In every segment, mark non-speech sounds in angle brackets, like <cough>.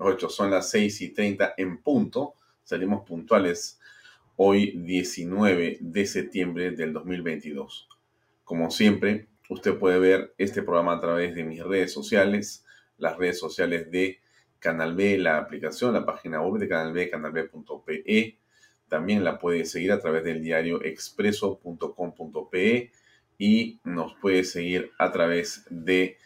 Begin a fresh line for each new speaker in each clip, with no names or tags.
los hechos son las 6 y 30 en punto. Salimos puntuales hoy 19 de septiembre del 2022. Como siempre, usted puede ver este programa a través de mis redes sociales, las redes sociales de Canal B, la aplicación, la página web de Canal B, canalb.pe. También la puede seguir a través del diario expreso.com.pe y nos puede seguir a través de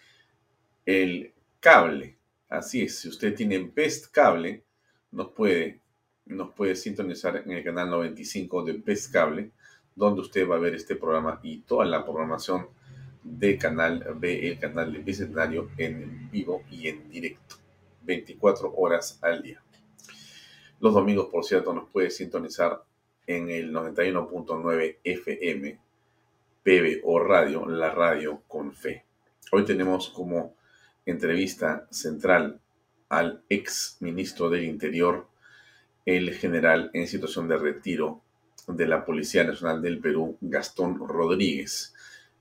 el cable Así es, si usted tiene Best Cable, nos puede, nos puede sintonizar en el canal 95 de Best Cable, donde usted va a ver este programa y toda la programación de Canal B, el canal de Bicentenario en vivo y en directo, 24 horas al día. Los domingos, por cierto, nos puede sintonizar en el 91.9 FM, PBO Radio, la radio con fe. Hoy tenemos como entrevista central al ex ministro del Interior, el general en situación de retiro de la Policía Nacional del Perú, Gastón Rodríguez,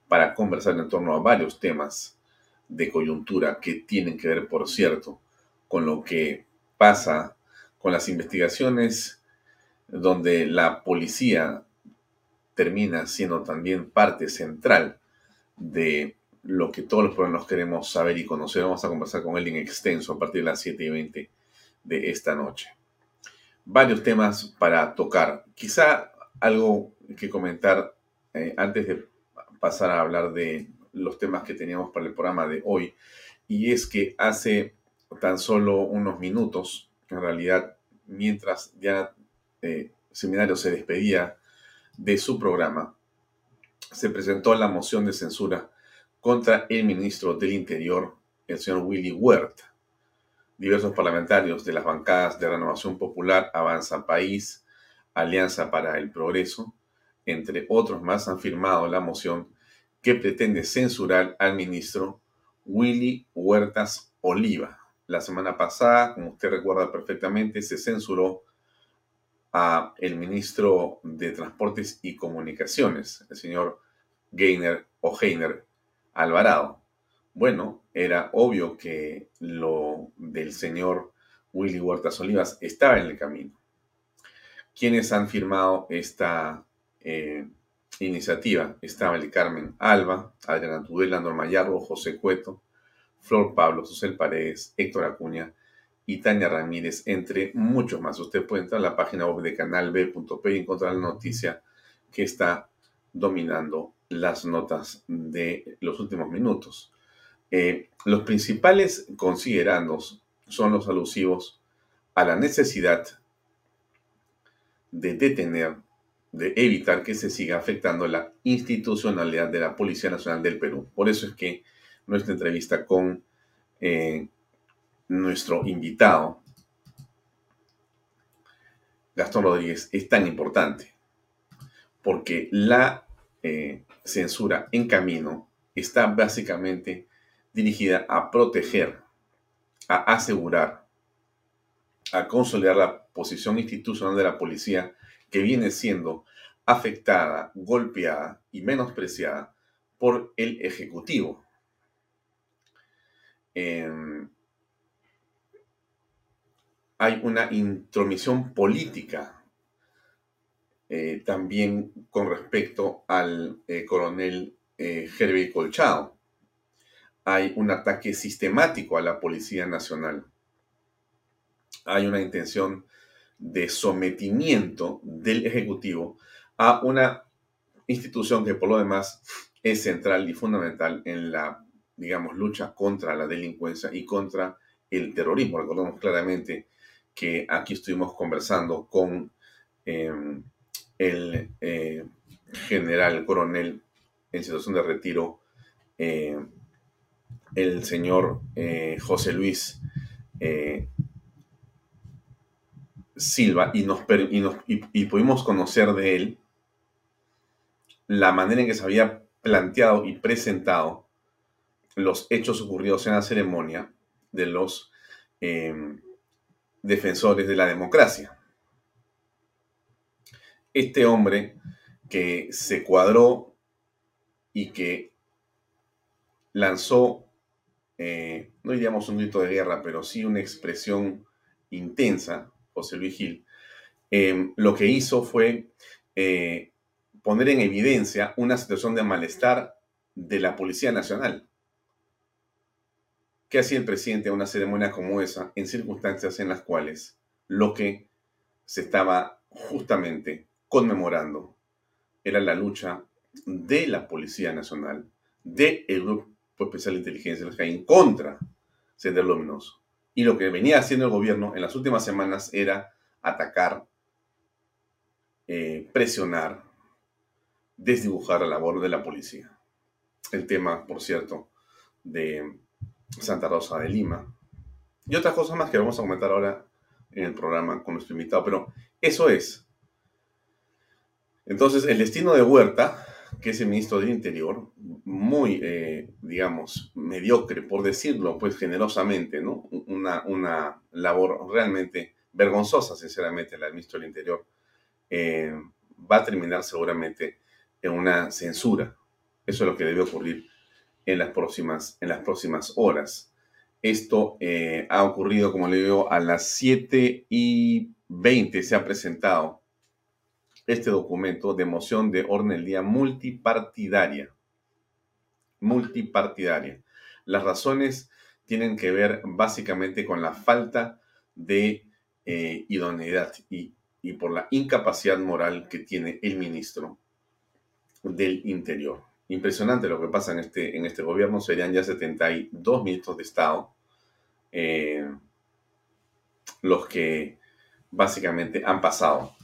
para conversar en torno a varios temas de coyuntura que tienen que ver, por cierto, con lo que pasa con las investigaciones donde la policía termina siendo también parte central de lo que todos los pueblos queremos saber y conocer. Vamos a conversar con él en extenso a partir de las 7 y 20 de esta noche. Varios temas para tocar. Quizá algo que comentar eh, antes de pasar a hablar de los temas que teníamos para el programa de hoy. Y es que hace tan solo unos minutos, en realidad, mientras ya eh, Seminario se despedía de su programa, se presentó la moción de censura contra el ministro del Interior, el señor Willy Huerta. Diversos parlamentarios de las bancadas de Renovación Popular, Avanza País, Alianza para el Progreso, entre otros más, han firmado la moción que pretende censurar al ministro Willy Huertas Oliva. La semana pasada, como usted recuerda perfectamente, se censuró a el ministro de Transportes y Comunicaciones, el señor Gainer o Heiner Alvarado. Bueno, era obvio que lo del señor Willy Huertas Olivas estaba en el camino. Quienes han firmado esta eh, iniciativa? Estaba el Carmen Alba, Adriana Tudela, Norma Yarro, José Cueto, Flor Pablo, Susel Paredes, Héctor Acuña y Tania Ramírez, entre muchos más. Usted puede entrar a la página web de canalb.p y encontrar la noticia que está dominando las notas de los últimos minutos. Eh, los principales considerandos son los alusivos a la necesidad de detener, de evitar que se siga afectando la institucionalidad de la Policía Nacional del Perú. Por eso es que nuestra entrevista con eh, nuestro invitado, Gastón Rodríguez, es tan importante, porque la eh, censura en camino está básicamente dirigida a proteger, a asegurar, a consolidar la posición institucional de la policía que viene siendo afectada, golpeada y menospreciada por el Ejecutivo. Em, hay una intromisión política eh, también con respecto al eh, coronel eh, Herbie Colchado. Hay un ataque sistemático a la Policía Nacional. Hay una intención de sometimiento del Ejecutivo a una institución que por lo demás es central y fundamental en la, digamos, lucha contra la delincuencia y contra el terrorismo. Recordemos claramente que aquí estuvimos conversando con em, el eh, general coronel en situación de retiro, eh, el señor eh, José Luis Silva, y, nos, y pudimos conocer de él la manera en que se había planteado y presentado los hechos ocurridos en la ceremonia de los defensores de la democracia. Este hombre que se cuadró y que lanzó, eh, no diríamos un grito de guerra, pero sí una expresión intensa, José Luis Gil, em, lo que hizo fue eh, poner en evidencia una situación de malestar de la Policía Nacional. ¿Qué hacía el presidente a una ceremonia como esa en circunstancias en las cuales lo que se estaba justamente conmemorando era la lucha de la Policía Nacional, del Grupo Especial de Inteligencia del en contra Sender Luminoso. Y lo que venía haciendo el gobierno en las últimas semanas era atacar, eh, presionar, desdibujar la labor de la policía. El tema, por cierto, de Santa Rosa de Lima. Y otras cosas más que vamos a comentar ahora en el programa con nuestro invitado. Pero eso es. Entonces, el destino de Huerta, que es el ministro del Interior, muy, eh, digamos, mediocre, por decirlo, pues generosamente, ¿no? Una, una labor realmente vergonzosa, sinceramente, la del ministro del Interior, eh, va a terminar seguramente en una censura. Eso es lo que debe ocurrir en las próximas, en las próximas horas. Esto eh, ha ocurrido, como le digo, a las 7 y 20 se ha presentado este documento de moción de orden del día multipartidaria. Multipartidaria. Las razones tienen que ver básicamente con la falta de eh, idoneidad y, y por la incapacidad moral que tiene el ministro del Interior. Impresionante lo que pasa en este, en este gobierno. Serían ya 72 ministros de Estado eh, los que básicamente han pasado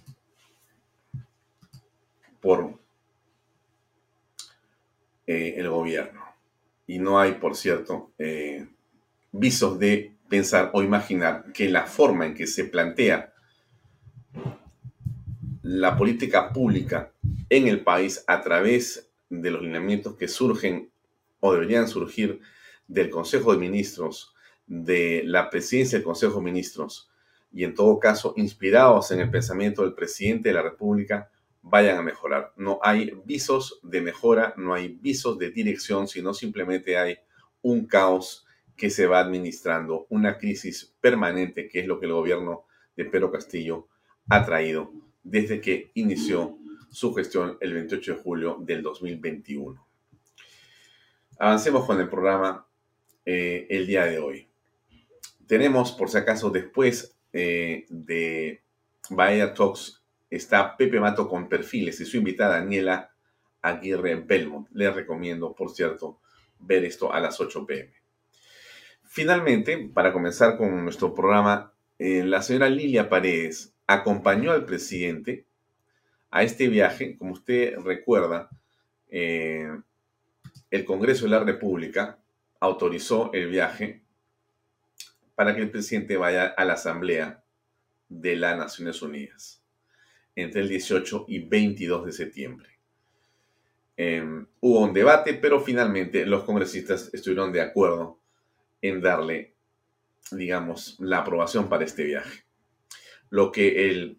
por eh, el gobierno. Y no hay, por cierto, eh, visos de pensar o imaginar que la forma en que se plantea la política pública en el país a través de los lineamientos que surgen o deberían surgir del Consejo de Ministros, de la presidencia del Consejo de Ministros, y en todo caso inspirados en el pensamiento del presidente de la República, vayan a mejorar. No hay visos de mejora, no hay visos de dirección, sino simplemente hay un caos que se va administrando, una crisis permanente, que es lo que el gobierno de Pedro Castillo ha traído desde que inició su gestión el 28 de julio del 2021. Avancemos con el programa eh, el día de hoy. Tenemos, por si acaso, después eh, de Bahía Talks, está Pepe Mato con perfiles y su invitada Daniela Aguirre Belmont. Les recomiendo, por cierto, ver esto a las 8 pm. Finalmente, para comenzar con nuestro programa, eh, la señora Lilia Paredes acompañó al presidente a este viaje. Como usted recuerda, eh, el Congreso de la República autorizó el viaje para que el presidente vaya a la Asamblea de las Naciones Unidas entre el 18 y 22 de septiembre. em, hubo un debate, pero finalmente los congresistas estuvieron de acuerdo en darle, digamos, la aprobación para este viaje. Lo que el,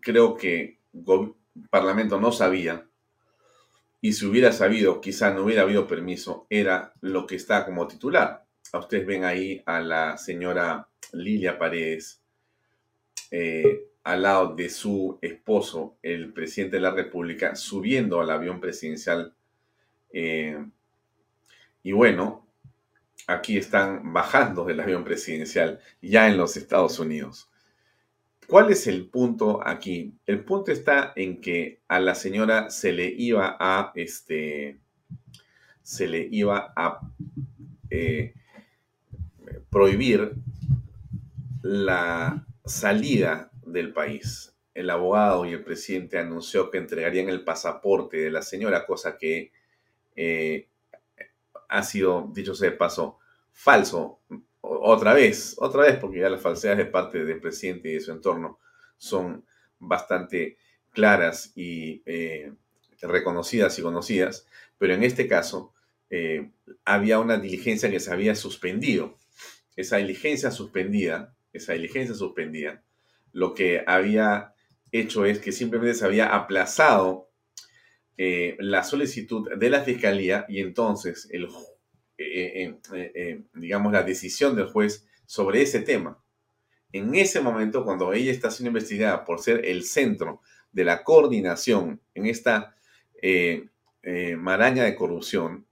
creo que Parlamento no sabía, y si hubiera sabido, quizá no hubiera habido permiso, era lo que está como titular. Ustedes ven ahí a la señora Lilia Paredes eh, al lado de su esposo, el presidente de la República, subiendo al avión presidencial. Eh, y bueno, aquí están bajando del avión presidencial ya en los Estados Unidos. ¿Cuál es el punto aquí? El punto está en que a la señora se le iba a, este, se le iba a eh, prohibir la salida del país. El abogado y el presidente anunció que entregarían el pasaporte de la señora, cosa que eh, ha sido, dicho sea de paso, falso. Otra vez, otra vez, porque ya las falsedades de parte del presidente y de su entorno son bastante claras y eh, reconocidas y conocidas, pero en este caso eh, había una diligencia que se había suspendido. Esa diligencia suspendida, esa diligencia suspendida, lo que había hecho es que simplemente se había aplazado eh, la solicitud de la fiscalía y entonces el, eh, eh, digamos, la decisión del juez sobre ese tema. En ese momento, cuando ella está siendo investigada por ser el centro de la coordinación en esta maraña de corrupción,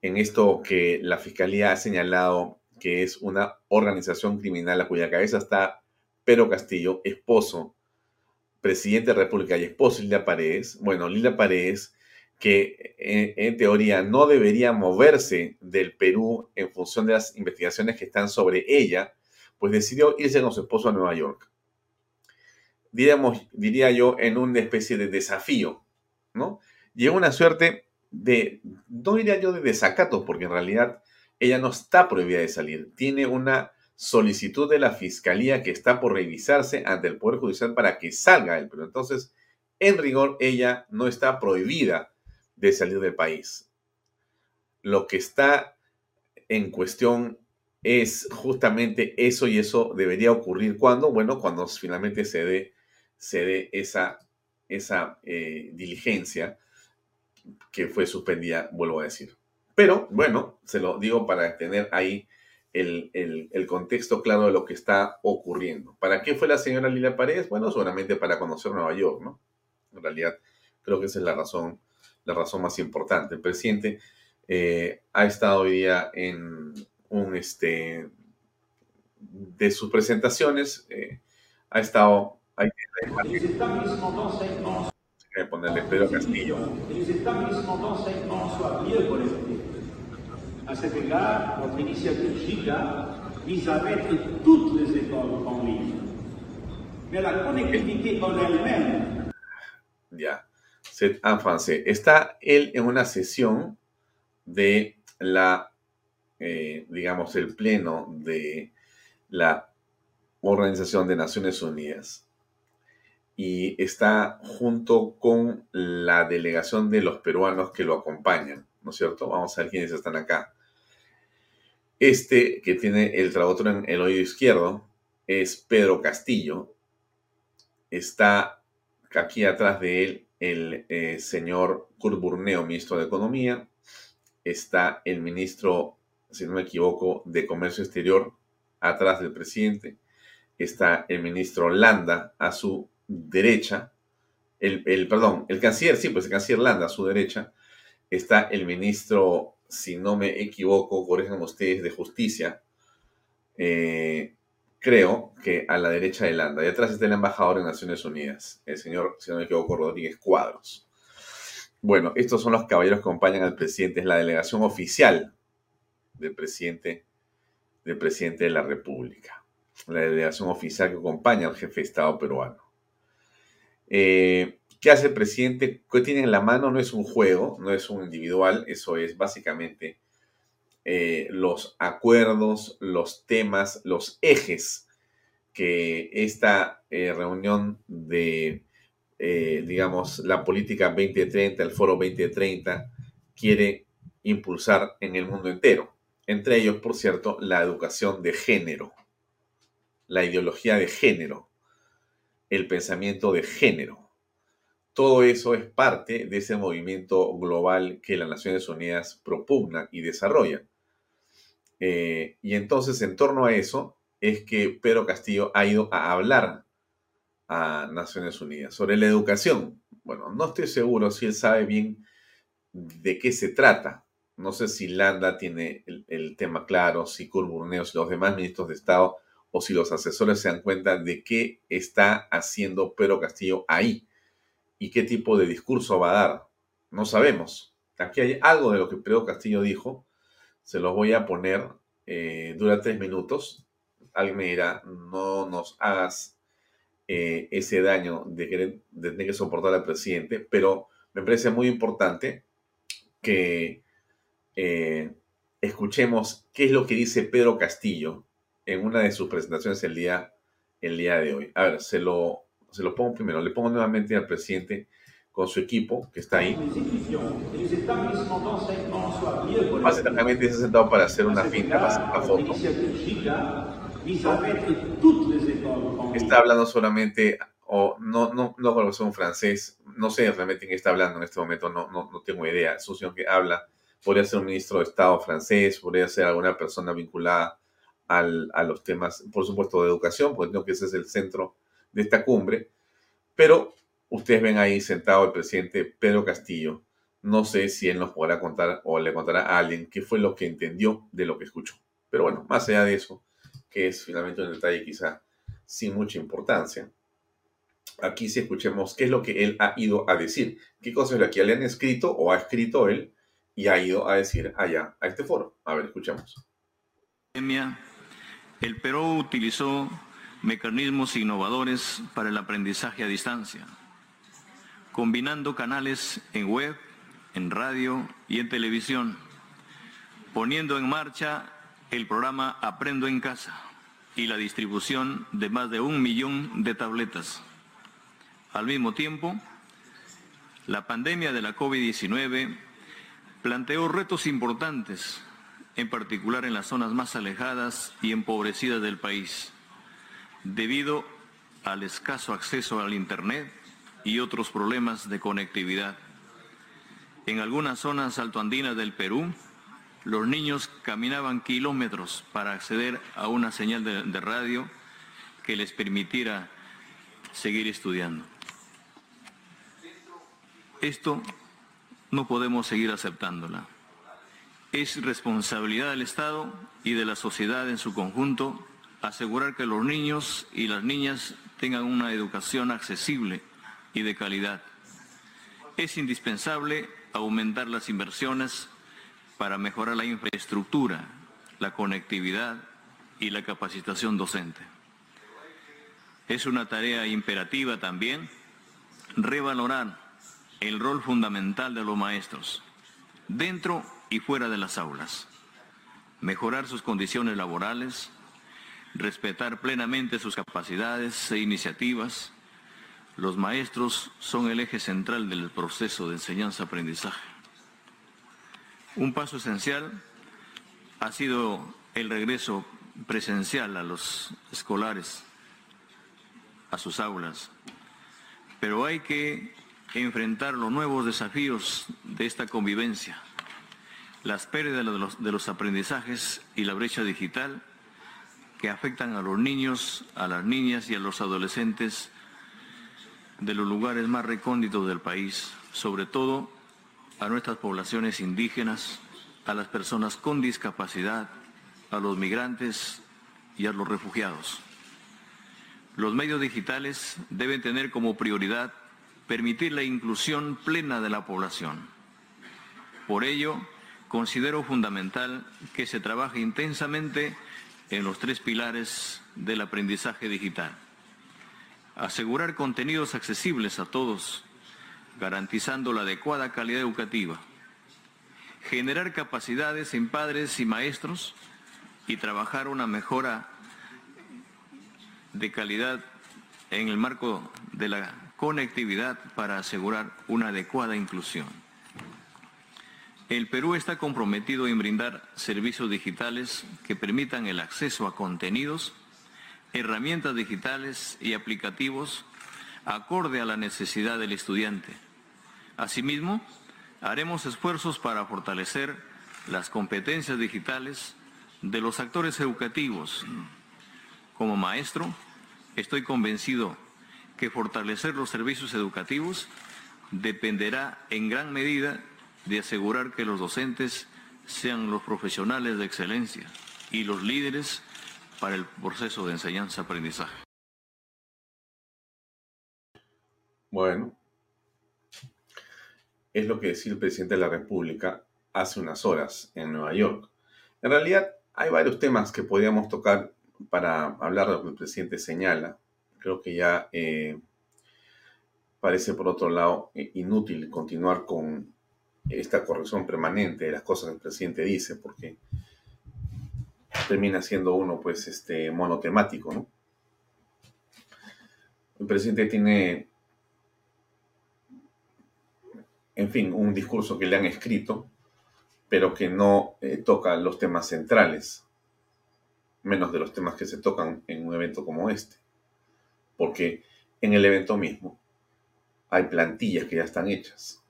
en esto que la fiscalía ha señalado que es una organización criminal a cuya cabeza está Pedro Castillo, esposo, presidente de la República y esposo Lila Paredes, bueno, Lila Paredes, que en, teoría no debería moverse del Perú en función de las investigaciones que están sobre ella, pues decidió irse con su esposo a Nueva York. Diríamos, diría yo, en una especie de desafío, ¿no? En una suerte de, no diría yo de desacato, porque en realidad ella no está prohibida de salir, tiene una solicitud de la fiscalía que está por revisarse ante el Poder Judicial para que salga él. Pero entonces, en rigor, ella no está prohibida de salir del país. Lo que está en cuestión es justamente eso y eso debería ocurrir cuando, bueno, cuando finalmente se dé, se dé esa, esa eh, diligencia que fue suspendida, vuelvo a decir. Pero bueno, se lo digo para tener ahí el, contexto claro de lo que está ocurriendo. ¿Para qué fue la señora Lila Paredes? Bueno, seguramente para conocer Nueva York, ¿no? En realidad, creo que esa es la razón, la razón más importante. El presidente eh, ha estado hoy día en un, este, de sus presentaciones, eh, ha estado, hay que ponerle Pedro Castillo. À cet égard, notre initiative GIGA vise à mettre toutes les écoles en ligne. Mais la conectivité en elle-même. Ya, c'est en français. Está él en una sesión de la, eh, digamos, el pleno de la Organización de Naciones Unidas y está junto con la delegación de los peruanos que lo acompañan, ¿no es cierto? Vamos a ver quiénes están acá. Este que tiene el traductor en el oído izquierdo es Pedro Castillo. Está aquí atrás de él el eh, señor Kurt Burneo, ministro de Economía. Está el ministro, si no me equivoco, de Comercio Exterior, atrás del presidente. Está el ministro Landa a su derecha. El, el, perdón, el canciller, sí, pues el canciller Landa a su derecha. Está el ministro si no me equivoco, corrijan ustedes, de justicia, eh, creo que a la derecha de Landa. Y atrás está el embajador de Naciones Unidas, el señor, si no me equivoco, Rodríguez Cuadros. Bueno, estos son los caballeros que acompañan al presidente, es la delegación oficial del presidente, del presidente de la República. La delegación oficial que acompaña al jefe de Estado peruano. Eh, ¿Qué hace el presidente? ¿Qué tiene en la mano? No es un juego, no es un individual, eso es básicamente eh, los acuerdos, los temas, los ejes que esta eh, reunión de eh, digamos, la política 2030, el foro 2030, quiere impulsar en el mundo entero. Entre ellos, por cierto, la educación de género, la ideología de género, el pensamiento de género. Todo eso es parte de ese movimiento global que las Naciones Unidas propugna y desarrolla. Eh, y entonces, en torno a eso, es que Pedro Castillo ha ido a hablar a Naciones Unidas sobre la educación. Bueno, no estoy seguro si él sabe bien de qué se trata. No sé si Landa tiene el, tema claro, si Curburneos y los demás ministros de Estado o si los asesores se dan cuenta de qué está haciendo Pedro Castillo ahí y qué tipo de discurso va a dar. No sabemos. Aquí hay algo de lo que Pedro Castillo dijo. Se los voy a poner. Eh, dura tres minutos. Alguien me dirá, no nos hagas eh, ese daño de, tener que soportar al presidente, pero me parece muy importante que eh, escuchemos qué es lo que dice Pedro Castillo en una de sus presentaciones el día, el día de hoy. A ver, se lo, se lo pongo primero, le pongo nuevamente al presidente con su equipo que está ahí. Básicamente se ha sentado para hacer una para hacer una foto. Está hablando solamente, o no, no, no conoce un francés, no sé realmente quién está hablando en este momento, no, no, no tengo idea. Es que habla, podría ser un ministro de Estado francés, podría ser alguna persona vinculada al, a los temas, por supuesto, de educación, porque creo que ese es el centro de esta cumbre. Pero ustedes ven ahí sentado el presidente Pedro Castillo. No sé si él nos podrá contar o le contará a alguien qué fue lo que entendió de lo que escuchó. Pero bueno, más allá de eso, que es finalmente un detalle quizá sin mucha importancia. Aquí sí escuchemos qué es lo que él ha ido a decir, qué cosas es lo que le han escrito o ha escrito él y ha ido a decir allá, a este foro. A ver, escuchemos.
El Perú utilizó mecanismos innovadores para el aprendizaje a distancia, combinando canales en web, en radio y en televisión, poniendo en marcha el programa Aprendo en Casa y la distribución de más de un millón de tabletas. Al mismo tiempo, la pandemia de la COVID-19 planteó retos importantes, en particular en las zonas más alejadas y empobrecidas del país, debido al escaso acceso al Internet y otros problemas de conectividad. En algunas zonas altoandinas del Perú, los niños caminaban kilómetros para acceder a una señal de, radio que les permitiera seguir estudiando. Esto no podemos seguir aceptándola. Es responsabilidad del Estado y de la sociedad en su conjunto asegurar que los niños y las niñas tengan una educación accesible y de calidad. Es indispensable aumentar las inversiones para mejorar la infraestructura, la conectividad y la capacitación docente. Es una tarea imperativa también revalorar el rol fundamental de los maestros, dentro y fuera de las aulas, mejorar sus condiciones laborales, respetar plenamente sus capacidades e iniciativas. Los maestros son el eje central del proceso de enseñanza-aprendizaje. Un paso esencial ha sido el regreso presencial a los escolares, a sus aulas. Pero hay que enfrentar los nuevos desafíos de esta convivencia, las pérdidas de los, de los aprendizajes y la brecha digital que afectan a los niños, a las niñas y a los adolescentes de los lugares más recónditos del país, sobre todo a nuestras poblaciones indígenas, a las personas con discapacidad, a los migrantes y a los refugiados. Los medios digitales deben tener como prioridad permitir la inclusión plena de la población. Por ello, considero fundamental que se trabaje intensamente en los tres pilares del aprendizaje digital. Asegurar contenidos accesibles a todos garantizando la adecuada calidad educativa, generar capacidades en padres y maestros y trabajar una mejora de calidad en el marco de la conectividad para asegurar una adecuada inclusión. El Perú está comprometido en brindar servicios digitales que permitan el acceso a contenidos, herramientas digitales y aplicativos acorde a la necesidad del estudiante. Asimismo, haremos esfuerzos para fortalecer las competencias digitales de los actores educativos. Como maestro, estoy convencido que fortalecer los servicios educativos dependerá en gran medida de asegurar que los docentes sean los profesionales de excelencia y los líderes para el proceso de enseñanza-aprendizaje.
Bueno, es lo que decía el presidente de la República hace unas horas en Nueva York. En realidad, hay varios temas que podríamos tocar para hablar de lo que el presidente señala. Creo que ya eh, parece, por otro lado, inútil continuar con esta corrección permanente de las cosas que el presidente dice, porque termina siendo uno, pues, este, monotemático, ¿no? El presidente tiene, en fin, un discurso que le han escrito, pero que no eh, toca los temas centrales, menos de los temas que se tocan en un evento como este. Porque en el evento mismo hay plantillas que ya están hechas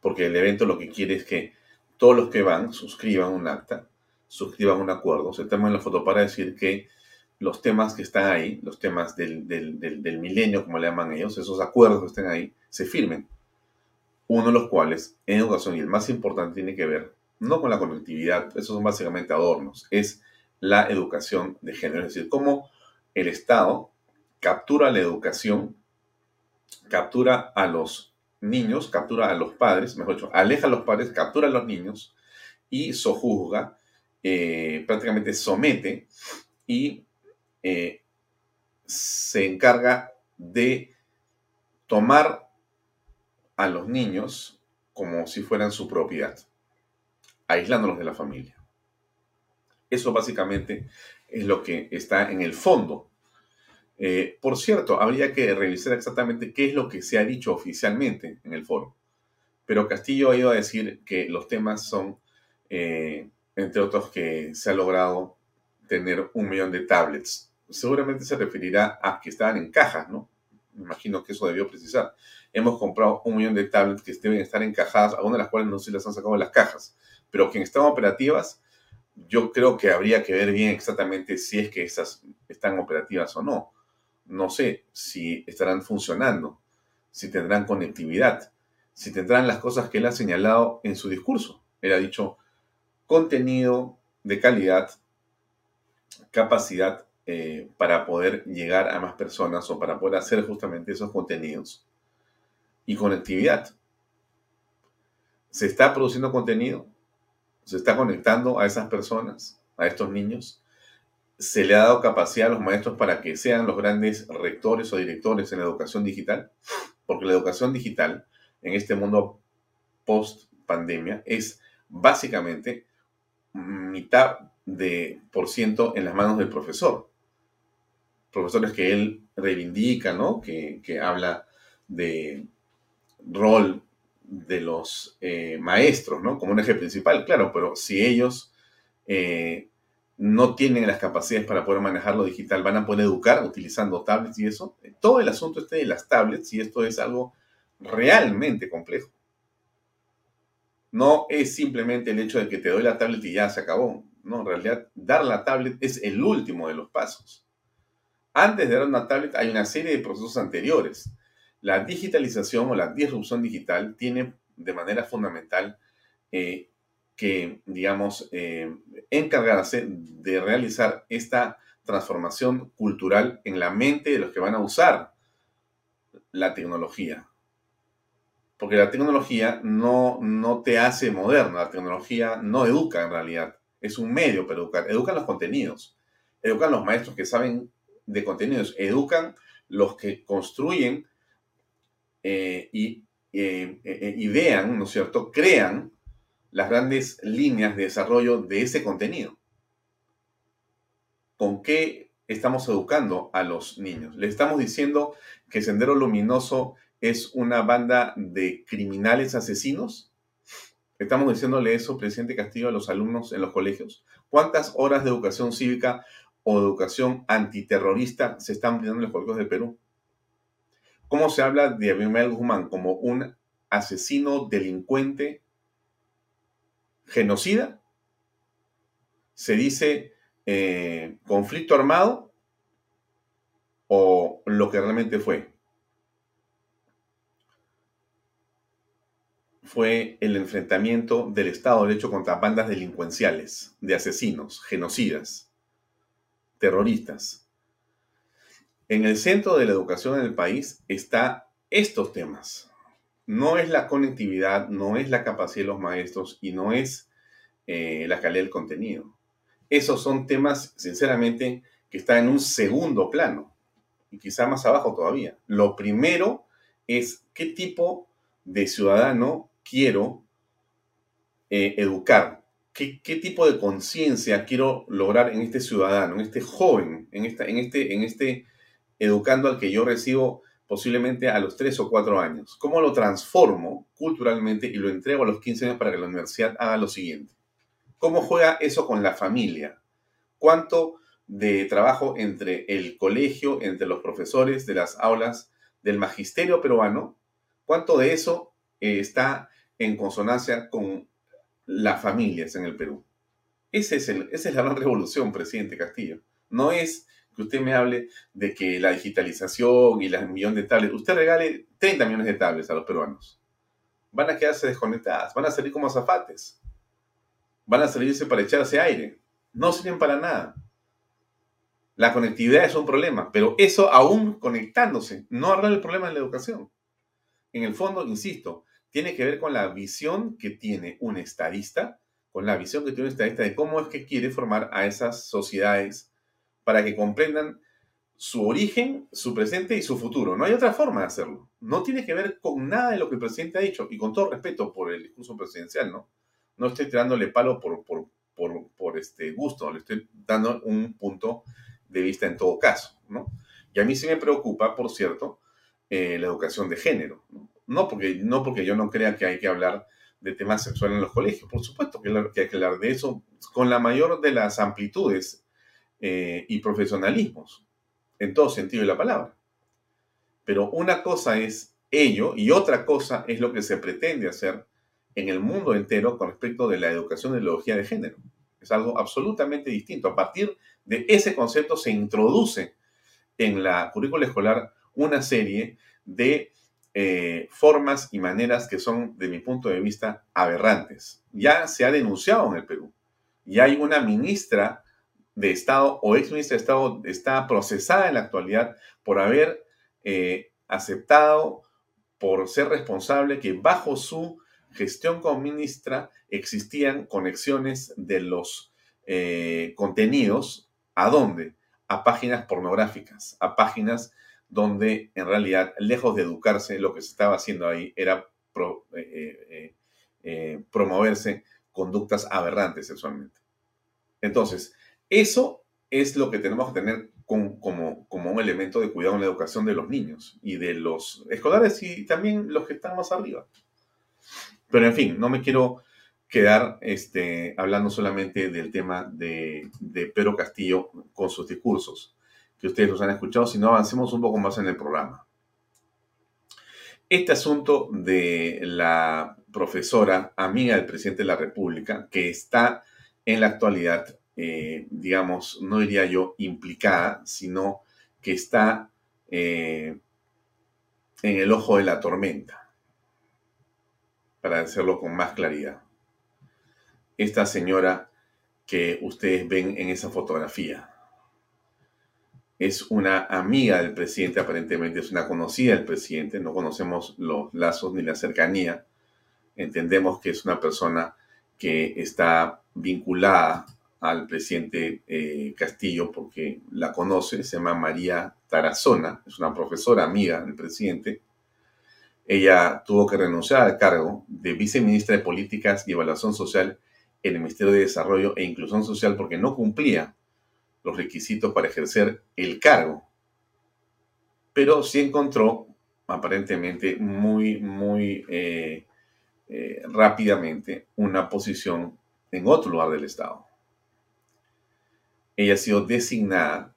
porque el evento lo que quiere es que todos los que van suscriban un acta, suscriban un acuerdo, se tomen la foto para decir que los temas que están ahí, los temas del, del, milenio, como le llaman ellos, esos acuerdos que estén ahí, se firmen. Uno de los cuales, en educación, y el más importante, tiene que ver no con la conectividad, esos son básicamente adornos, es la educación de género, es decir, cómo el Estado captura la educación, captura a los niños, captura a los padres, mejor dicho, aleja a los padres, captura a los niños y sojuzga, eh, prácticamente somete y eh, se encarga de tomar a los niños como si fueran su propiedad, aislándolos de la familia. Eso básicamente es lo que está en el fondo eh, por cierto, habría que revisar exactamente qué es lo que se ha dicho oficialmente en el foro. Pero Castillo ha ido a decir que los temas son, eh, entre otros, que se ha logrado tener un millón de tablets. Seguramente se referirá a que estaban en cajas, ¿no? Me imagino que eso debió precisar. Hemos comprado un millón de tablets que deben estar encajadas, algunas de las cuales no se las han sacado de las cajas, pero que están operativas, yo creo que habría que ver bien exactamente si es que esas están operativas o no no sé si estarán funcionando, si tendrán conectividad, si tendrán las cosas que él ha señalado en su discurso. Él ha dicho contenido de calidad, capacidad eh, para poder llegar a más personas o para poder hacer justamente esos contenidos. Y conectividad. ¿Se está produciendo contenido? ¿Se está conectando a esas personas, a estos niños? Se le ha dado capacidad a los maestros para que sean los grandes rectores o directores en la educación digital, porque la educación digital en este mundo post pandemia es básicamente mitad de por ciento en las manos del profesor. Profesores que él reivindica, ¿no? Que, habla de rol de los eh, maestros, ¿no? Como un eje principal, claro, pero si ellos eh, no tienen las capacidades para poder manejar lo digital, van a poder educar utilizando tablets y eso. Todo el asunto este de las tablets y esto es algo realmente complejo. No es simplemente el hecho de que te doy la tablet y ya se acabó. No, en realidad dar la tablet es el último de los pasos. Antes de dar una tablet hay una serie de procesos anteriores. La digitalización o la disrupción digital tiene de manera fundamental eh, que, digamos, eh, encargarse de realizar esta transformación cultural en la mente de los que van a usar la tecnología. Porque la tecnología no, no te hace moderno, la tecnología no educa en realidad, es un medio para educar, educan los contenidos, educan los maestros que saben de contenidos, educan los que construyen eh, y eh, idean, ¿no es cierto?, crean las grandes líneas de desarrollo de ese contenido. ¿Con qué estamos educando a los niños? ¿Le estamos diciendo que Sendero Luminoso es una banda de criminales asesinos? ¿Estamos diciéndole eso, presidente Castillo, a los alumnos en los colegios? ¿Cuántas horas de educación cívica o educación antiterrorista se están pidiendo en los colegios del Perú? ¿Cómo se habla de Abimael Guzmán como un asesino, delincuente, genocida? ¿Se dice eh, conflicto armado o lo que realmente fue? Fue el enfrentamiento del Estado de Derecho contra bandas delincuenciales, de asesinos, genocidas, terroristas. En el centro de la educación en el país está estos temas. No es la conectividad, no es la capacidad de los maestros y no es eh, la calidad del contenido. Esos son temas, sinceramente, que están en un segundo plano y quizá más abajo todavía. Lo primero es qué tipo de ciudadano quiero eh, educar, ¿Qué, qué, tipo de conciencia quiero lograr en este ciudadano, en este joven, en, esta, en, este, en este educando al que yo recibo posiblemente a los 3 o 4 años. ¿Cómo lo transformo culturalmente y lo entrego a los 15 años para que la universidad haga lo siguiente? ¿Cómo juega eso con la familia? ¿Cuánto de trabajo entre el colegio, entre los profesores de las aulas del magisterio peruano, cuánto de eso eh, está en consonancia con las familias en el Perú? Ese es el, esa es la gran revolución, presidente Castillo. No es usted me hable de que la digitalización y las millones de tablets, usted regale 30 millones de tablets a los peruanos. Van a quedarse desconectadas, van a salir como zafates van a salirse para echarse aire. No sirven para nada. La conectividad es un problema, pero eso aún conectándose no arregla el problema de la educación. En el fondo, insisto, tiene que ver con la visión que tiene un estadista, con la visión que tiene un estadista de cómo es que quiere formar a esas sociedades para que comprendan su origen, su presente y su futuro. No hay otra forma de hacerlo. No tiene que ver con nada de lo que el presidente ha dicho, y con todo respeto por el discurso presidencial, ¿no? no estoy tirándole palo por, por, este gusto, le estoy dando un punto de vista en todo caso, ¿no? Y a mí sí me preocupa, por cierto, eh, la educación de género, ¿no? porque, no porque yo no crea que hay que hablar de temas sexuales en los colegios, por supuesto que, hay que hablar de eso con la mayor de las amplitudes eh, y profesionalismos, en todo sentido de la palabra. Pero una cosa es ello y otra cosa es lo que se pretende hacer en el mundo entero con respecto de la educación de ideología de género. Es algo absolutamente distinto. A partir de ese concepto se introduce en la currícula escolar una serie de eh, formas y maneras que son, de mi punto de vista, aberrantes. Ya se ha denunciado en el Perú. Ya hay una ministra de Estado o ex ministra de Estado está procesada en la actualidad por haber eh, aceptado, por ser responsable que bajo su gestión como ministra existían conexiones de los eh, contenidos. ¿A dónde? A páginas pornográficas, a páginas donde en realidad, lejos de educarse, lo que se estaba haciendo ahí era eh, promoverse conductas aberrantes sexualmente. Entonces, eso es lo que tenemos que tener como, como un elemento de cuidado en la educación de los niños y de los escolares y también los que están más arriba. Pero en fin, no me quiero quedar este, hablando solamente del tema de, Pedro Castillo con sus discursos, que ustedes los han escuchado, sino avancemos un poco más en el programa. Este asunto de la profesora, amiga del presidente de la República, que está en la actualidad, eh, digamos, no diría yo implicada, sino que está eh, en el ojo de la tormenta para decirlo con más claridad. Esta señora que ustedes ven en esa fotografía es una amiga del presidente, aparentemente es una conocida del presidente, no conocemos los lazos ni la cercanía, entendemos que es una persona que está vinculada al presidente eh, Castillo porque la conoce, se llama María Tarazona, es una profesora amiga del presidente, ella tuvo que renunciar al cargo de viceministra de Políticas y Evaluación Social en el Ministerio de Desarrollo e Inclusión Social porque no cumplía los requisitos para ejercer el cargo. Pero sí encontró aparentemente muy, muy eh, eh, rápidamente una posición en otro lugar del Estado. Ella ha sido designada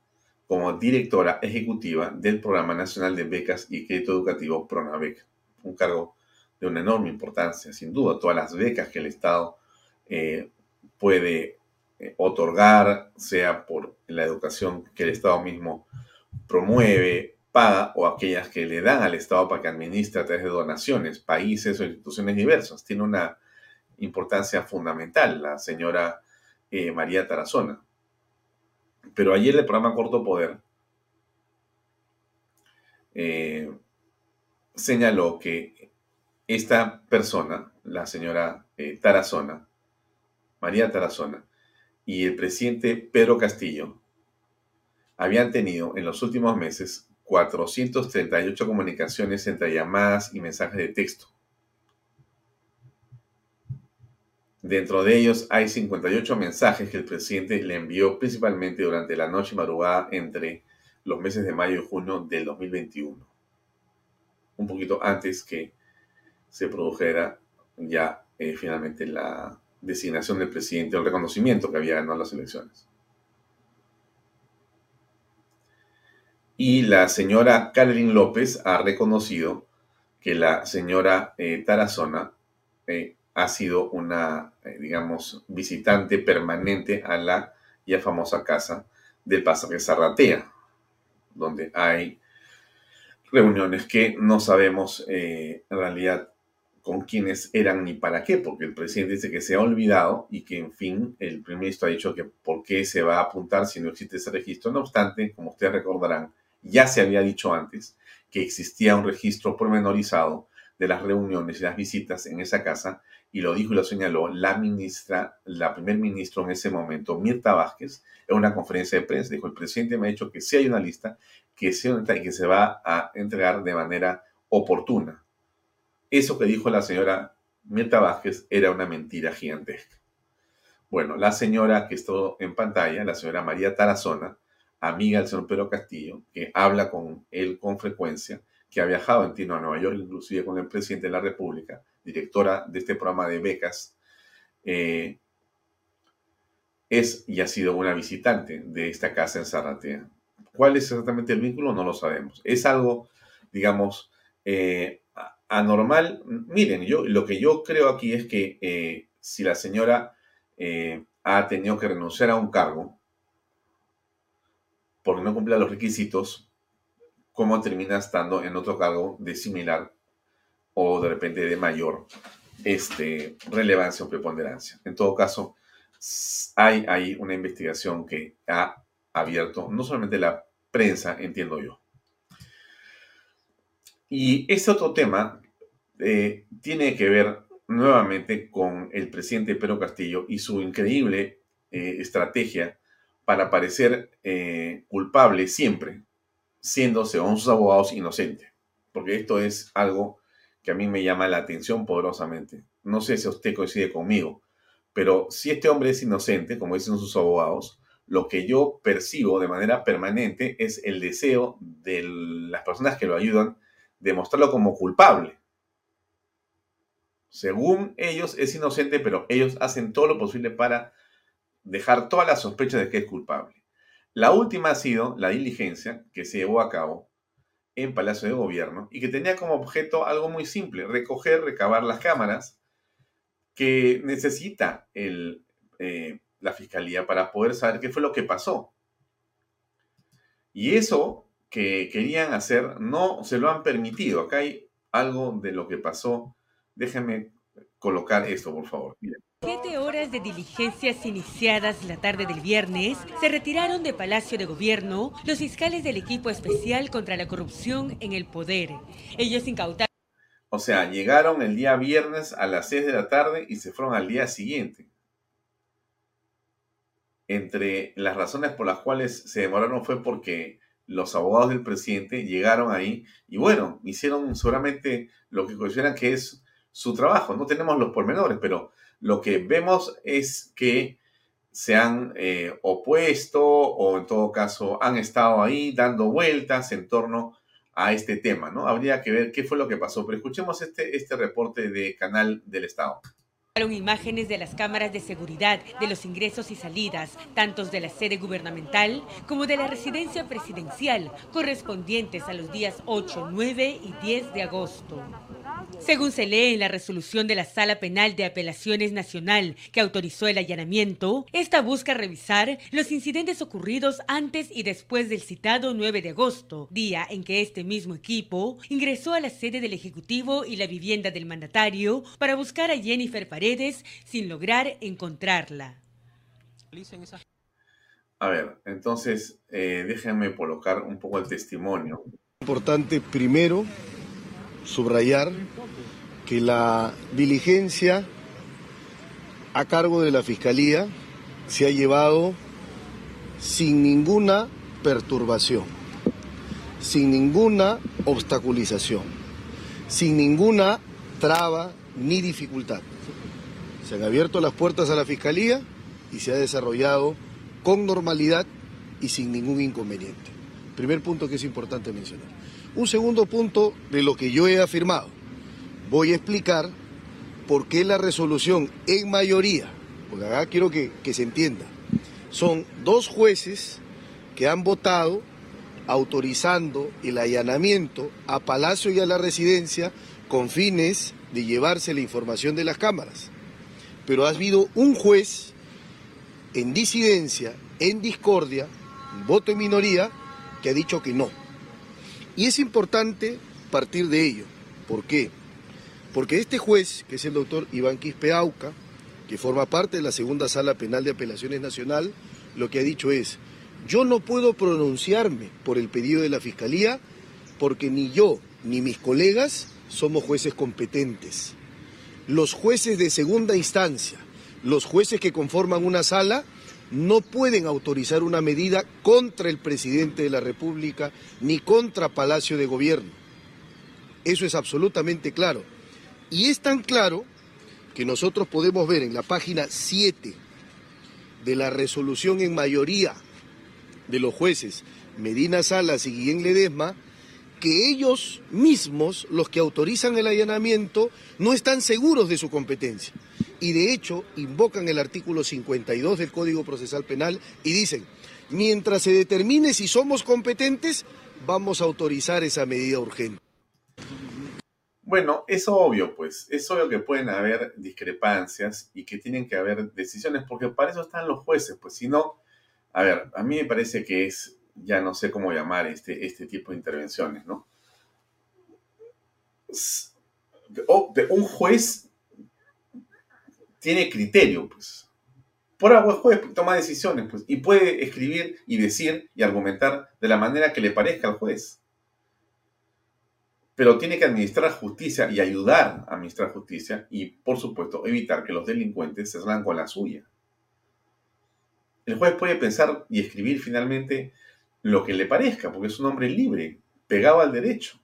como directora ejecutiva del Programa Nacional de Becas y Crédito Educativo PRONAVEC, un cargo de una enorme importancia, sin duda, todas las becas que el Estado eh, puede eh, otorgar, sea por la educación que el Estado mismo promueve, paga, o aquellas que le dan al Estado para que administre a través de donaciones, países o instituciones diversas. Tiene una importancia fundamental la señora eh, María Tarazona. Pero ayer el programa Corto Poder eh, señaló que esta persona, la señora Tarazona, María Tarazona, y el presidente Pedro Castillo habían tenido en los últimos meses 438 comunicaciones entre llamadas y mensajes de texto. Dentro de ellos hay 58 mensajes que el presidente le envió principalmente durante la noche y madrugada entre los meses de mayo y junio del 2021. Un poquito antes que se produjera ya eh, finalmente la designación del presidente o el reconocimiento que había ganado las elecciones. Y la señora Carolyn López ha reconocido que la señora eh, Tarazona eh, ha sido una, eh, digamos, visitante permanente a la ya famosa casa del pasaje Zarratea, donde hay reuniones que no sabemos en realidad con quiénes eran ni para qué, porque el presidente dice que se ha olvidado y que, en fin, el primer ministro ha dicho que por qué se va a apuntar si no existe ese registro. No obstante, como ustedes recordarán, ya se había dicho antes que existía un registro pormenorizado de las reuniones y las visitas en esa casa, y lo dijo y lo señaló la ministra, la primer ministro en ese momento, Mirta Vázquez, en una conferencia de prensa. Dijo, el presidente me ha dicho que sí hay una lista, que, sí, y que se va a entregar de manera oportuna eso que dijo la señora Mirta Vázquez era una mentira gigantesca. Bueno, la señora que está en pantalla, la señora María Tarazona, amiga del señor Pedro Castillo, que habla con él con frecuencia, que ha viajado en Tino a Nueva York, inclusive con el presidente de la República, directora de este programa de becas, eh, es y ha sido una visitante de esta casa en Zarratea. ¿Cuál es exactamente el vínculo? No lo sabemos. Es algo, digamos, eh, anormal. Miren, yo lo que yo creo aquí es que eh, si la señora ha tenido que renunciar a un cargo porque no cumple los requisitos, ¿cómo termina estando en otro cargo de similar o de repente de mayor este, relevancia o preponderancia? En todo caso, hay, hay una investigación que ha abierto no solamente la prensa, entiendo yo. Y este otro tema eh, tiene que ver nuevamente con el presidente Pedro Castillo y su increíble eh, estrategia para parecer eh, culpable siempre, siendo, según sus abogados, inocente. Porque esto es algo que a mí me llama la atención poderosamente. No sé si usted coincide conmigo, pero si este hombre es inocente, como dicen sus abogados, lo que yo percibo de manera permanente es el deseo de las personas que lo ayudan de mostrarlo como culpable. Según ellos es inocente, pero ellos hacen todo lo posible para dejar todas las sospechas de que es culpable. La última ha sido la diligencia que se llevó a cabo en Palacio de Gobierno y que tenía como objeto algo muy simple, recoger, recabar las cámaras que necesita el, eh, la Fiscalía para poder saber qué fue lo que pasó. Y eso que querían hacer no se lo han permitido. Acá hay algo de lo que pasó Déjenme colocar esto, por favor.
Siete horas de diligencias iniciadas la tarde del viernes se retiraron de Palacio de Gobierno los fiscales del equipo especial contra la corrupción en el poder. Ellos incautaron.
O sea, llegaron el día viernes a las 6 de la tarde y se fueron al día siguiente. Entre las razones por las cuales se demoraron fue porque los abogados del presidente llegaron ahí y bueno, hicieron seguramente lo que consideran que es su trabajo. No tenemos los pormenores, pero lo que vemos es que se han eh, opuesto o en todo caso han estado ahí dando vueltas en torno a este tema, ¿no? Habría que ver qué fue lo que pasó, pero escuchemos este, este reporte de Canal del Estado
imágenes de las cámaras de seguridad de los ingresos y salidas, tanto de la sede gubernamental como de la residencia presidencial, correspondientes a los días 8, 9 y 10 de agosto. Según se lee en la resolución de la Sala Penal de Apelaciones Nacional que autorizó el allanamiento, esta busca revisar los incidentes ocurridos antes y después del citado 9 de agosto, día en que este mismo equipo ingresó a la sede del Ejecutivo y la vivienda del mandatario para buscar a Jennifer Paredes sin lograr encontrarla.
A ver, entonces eh, déjenme colocar un poco el testimonio.
Importante primero subrayar que la diligencia a cargo de la Fiscalía se ha llevado sin ninguna perturbación, sin ninguna obstaculización, sin ninguna traba ni dificultad. Se han abierto las puertas a la Fiscalía y se ha desarrollado con normalidad y sin ningún inconveniente. Primer punto que es importante mencionar. Un segundo punto de lo que yo he afirmado. Voy a explicar por qué la resolución en mayoría, porque acá quiero que, que se entienda, son dos jueces que han votado autorizando el allanamiento a Palacio y a la residencia con fines de llevarse la información de las cámaras. Pero ha habido un juez en disidencia, en discordia, voto en minoría, que ha dicho que no. Y es importante partir de ello. ¿Por qué? Porque este juez, que es el doctor Iván Quispe Auca, que forma parte de la segunda sala penal de apelaciones nacional, lo que ha dicho es, yo no puedo pronunciarme por el pedido de la Fiscalía porque ni yo ni mis colegas somos jueces competentes. Los jueces de segunda instancia, los jueces que conforman una sala, no pueden autorizar una medida contra el presidente de la República ni contra Palacio de Gobierno. Eso es absolutamente claro. Y es tan claro que nosotros podemos ver en la página 7 de la resolución en mayoría de los jueces Medina Salas y Guillén Ledesma, que ellos mismos, los que autorizan el allanamiento, no están seguros de su competencia. Y de hecho invocan el artículo 52 del Código Procesal Penal y dicen, mientras se determine si somos competentes, vamos a autorizar esa medida urgente.
Bueno, es obvio, pues, es obvio que pueden haber discrepancias y que tienen que haber decisiones, porque para eso están los jueces, pues. Si no, a ver, a mí me parece que es, ya no sé cómo llamar este, este tipo de intervenciones, ¿no? Un juez tiene criterio, pues. Por algo juez toma decisiones, pues, y puede escribir y decir y argumentar de la manera que le parezca al juez. Pero tiene que administrar justicia y ayudar a administrar justicia y, por supuesto, evitar que los delincuentes se salgan con la suya. El juez puede pensar y escribir finalmente lo que le parezca, porque es un hombre libre, pegado al derecho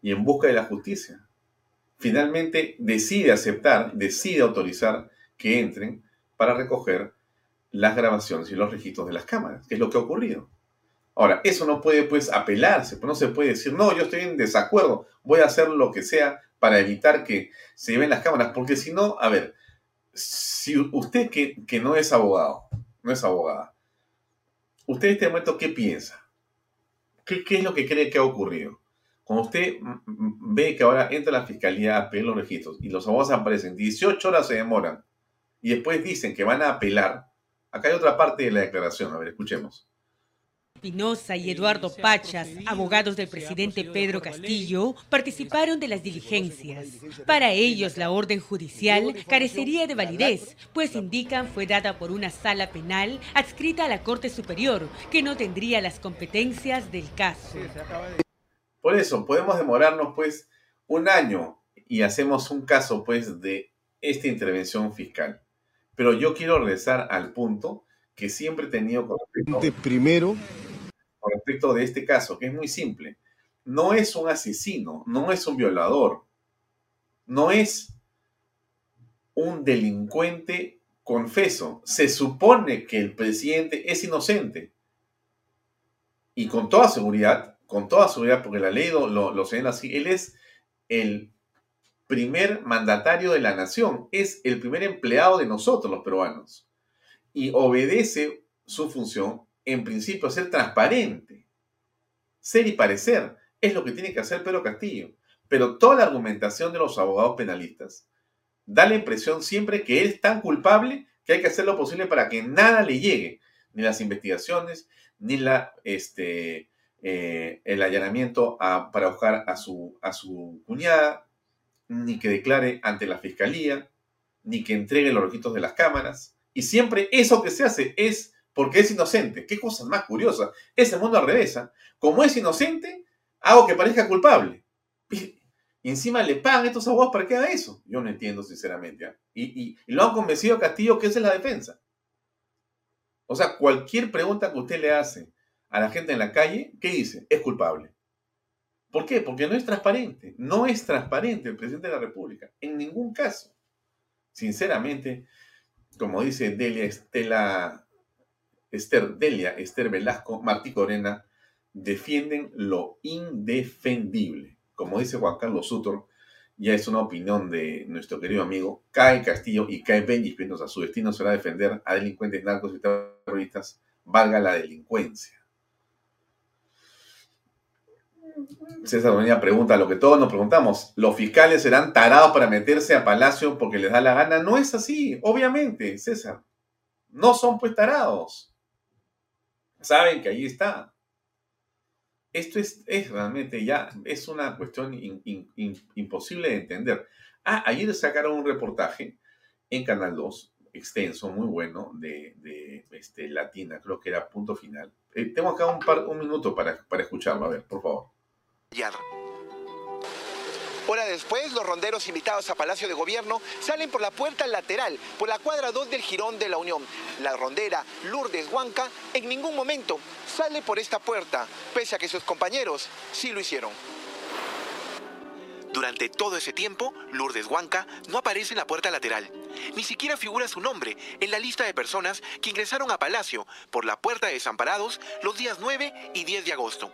y en busca de la justicia finalmente decide aceptar, decide autorizar que entren para recoger las grabaciones y los registros de las cámaras, que es lo que ha ocurrido. Ahora, eso no puede pues apelarse, no se puede decir, no, yo estoy en desacuerdo, voy a hacer lo que sea para evitar que se lleven las cámaras, porque si no, a ver, si usted que, que no es abogado, no es abogada, usted en este momento, ¿qué piensa? ¿Qué, ¿Qué es lo que cree que ha ocurrido? Cuando usted ve que ahora entra la fiscalía a pedir los registros y los abogados aparecen, 18 horas se demoran y después dicen que van a apelar, acá hay otra parte de la declaración, a ver, escuchemos.
Pinoza y Eduardo Pachas, abogados del presidente Pedro Castillo, participaron de las diligencias. Para ellos, la orden judicial carecería de validez, pues indican fue dada por una sala penal adscrita a la Corte Superior, que no tendría las competencias del caso.
Por eso, podemos demorarnos pues un año y hacemos un caso pues de esta intervención fiscal. Pero yo quiero regresar al punto que siempre he tenido con respecto,
Primero.
con respecto de este caso, que es muy simple. No es un asesino, no es un violador, no es un delincuente confeso, se supone que el presidente es inocente. Y con toda seguridad, con toda seguridad, porque la ley lo, lo, señala así, él es el primer mandatario de la nación, es el primer empleado de nosotros los peruanos. Y obedece su función, en principio, a ser transparente. Ser y parecer es lo que tiene que hacer Pedro Castillo. Pero toda la argumentación de los abogados penalistas da la impresión siempre que él es tan culpable que hay que hacer lo posible para que nada le llegue, ni las investigaciones, ni la, este, eh, el allanamiento para buscar a su, a su cuñada, ni que declare ante la fiscalía, ni que entregue los requisitos de las cámaras. Y siempre eso que se hace es porque es inocente. Qué cosa más curiosa. Ese mundo al revés. ¿ah? Como es inocente, hago que parezca culpable. Y encima le pagan estos abogados para que haga eso. Yo no entiendo, sinceramente. ¿ah? Y, lo han convencido a Castillo que esa es la defensa. O sea, cualquier pregunta que usted le hace a la gente en la calle, ¿qué dice? Es culpable. ¿Por qué? Porque no es transparente. No es transparente el presidente de la República. En ningún caso. Sinceramente, como dice Delia Estela, Esther Delia, Esther Velasco, Martí Corena, defienden lo indefendible como dice Juan Carlos Sutor, ya es una opinión de nuestro querido amigo, cae Castillo y cae Benji Espinosa. Su destino será defender a delincuentes narcos y terroristas, valga la delincuencia. César Bonilla pregunta lo que todos nos preguntamos. ¿Los fiscales serán tarados para meterse a Palacio porque les da la gana? No es así, obviamente, César. No son pues tarados. Saben que ahí está esto es, realmente ya, es una cuestión imposible de entender. Ah, ayer sacaron un reportaje en Canal 2, extenso, muy bueno, de, de este, Latina, creo que era punto final. Eh, tengo acá un, par, un minuto para, para escucharlo, a ver, por favor.
Hora después, los ronderos invitados a Palacio de Gobierno salen por la puerta lateral, por la cuadra 2 del Girón de la Unión. La rondera Lourdes Huanca en ningún momento sale por esta puerta, pese a que sus compañeros sí lo hicieron. Durante todo ese tiempo, Lourdes Huanca no aparece en la puerta lateral. Ni siquiera figura su nombre en la lista de personas que ingresaron a Palacio por la puerta de Desamparados los días 9 y 10 de agosto.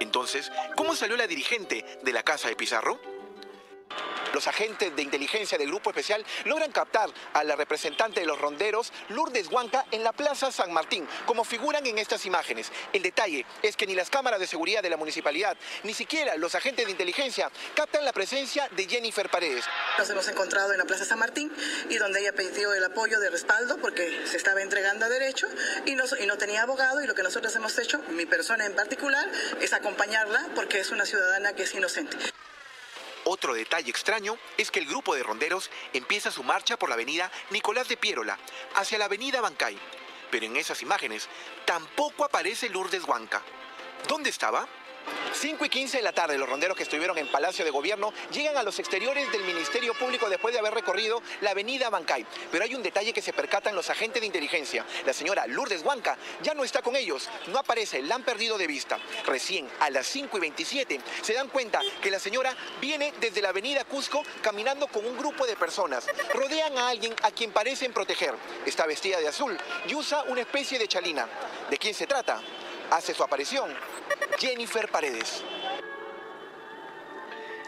Entonces, ¿cómo salió la dirigente de la casa de Pizarro? Los agentes de inteligencia del Grupo Especial logran captar a la representante de los ronderos, Lourdes Huanca, en la Plaza San Martín, como figuran en estas imágenes. El detalle es que ni las cámaras de seguridad de la municipalidad, ni siquiera los agentes de inteligencia captan la presencia de Jennifer Paredes.
Nos hemos encontrado en la Plaza San Martín y donde ella pidió el apoyo de respaldo porque se estaba entregando a derecho y no, y no tenía abogado y lo que nosotros hemos hecho, mi persona en particular, es acompañarla porque es una ciudadana que es inocente.
Otro detalle extraño es que el grupo de ronderos empieza su marcha por la avenida Nicolás de Piérola hacia la avenida Bancay. Pero en esas imágenes tampoco aparece Lourdes Huanca. ¿Dónde estaba? 5 y 15 de la tarde, los ronderos que estuvieron en Palacio de Gobierno llegan a los exteriores del Ministerio Público después de haber recorrido la avenida Bancay. Pero hay un detalle que se percatan los agentes de inteligencia. La señora Lourdes Huanca ya no está con ellos, no aparece, la han perdido de vista. Recién a las 5 y 27 se dan cuenta que la señora viene desde la avenida Cusco caminando con un grupo de personas. Rodean a alguien a quien parecen proteger. Está vestida de azul y usa una especie de chalina. ¿De quién se trata? Hace su aparición Jennifer Paredes.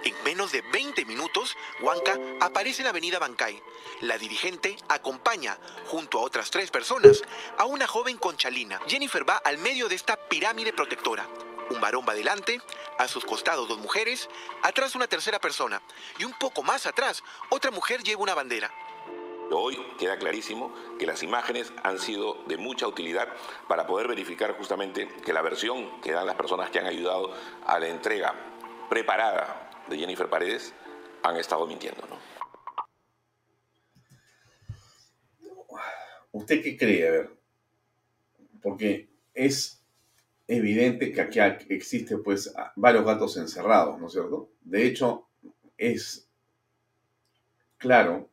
En menos de 20 minutos, Huanca aparece en la avenida Bancay. La dirigente acompaña, junto a otras tres personas, a una joven conchalina. Jennifer va al medio de esta pirámide protectora. Un varón va adelante, a sus costados dos mujeres, atrás una tercera persona y un poco más atrás otra mujer lleva una bandera.
Hoy queda clarísimo que las imágenes han sido de mucha utilidad para poder verificar justamente que la versión que dan las personas que han ayudado a la entrega preparada de Jennifer Paredes han estado mintiendo.
¿Usted qué cree? Porque es evidente que aquí existe pues varios gatos encerrados, ¿no es cierto? De hecho, es claro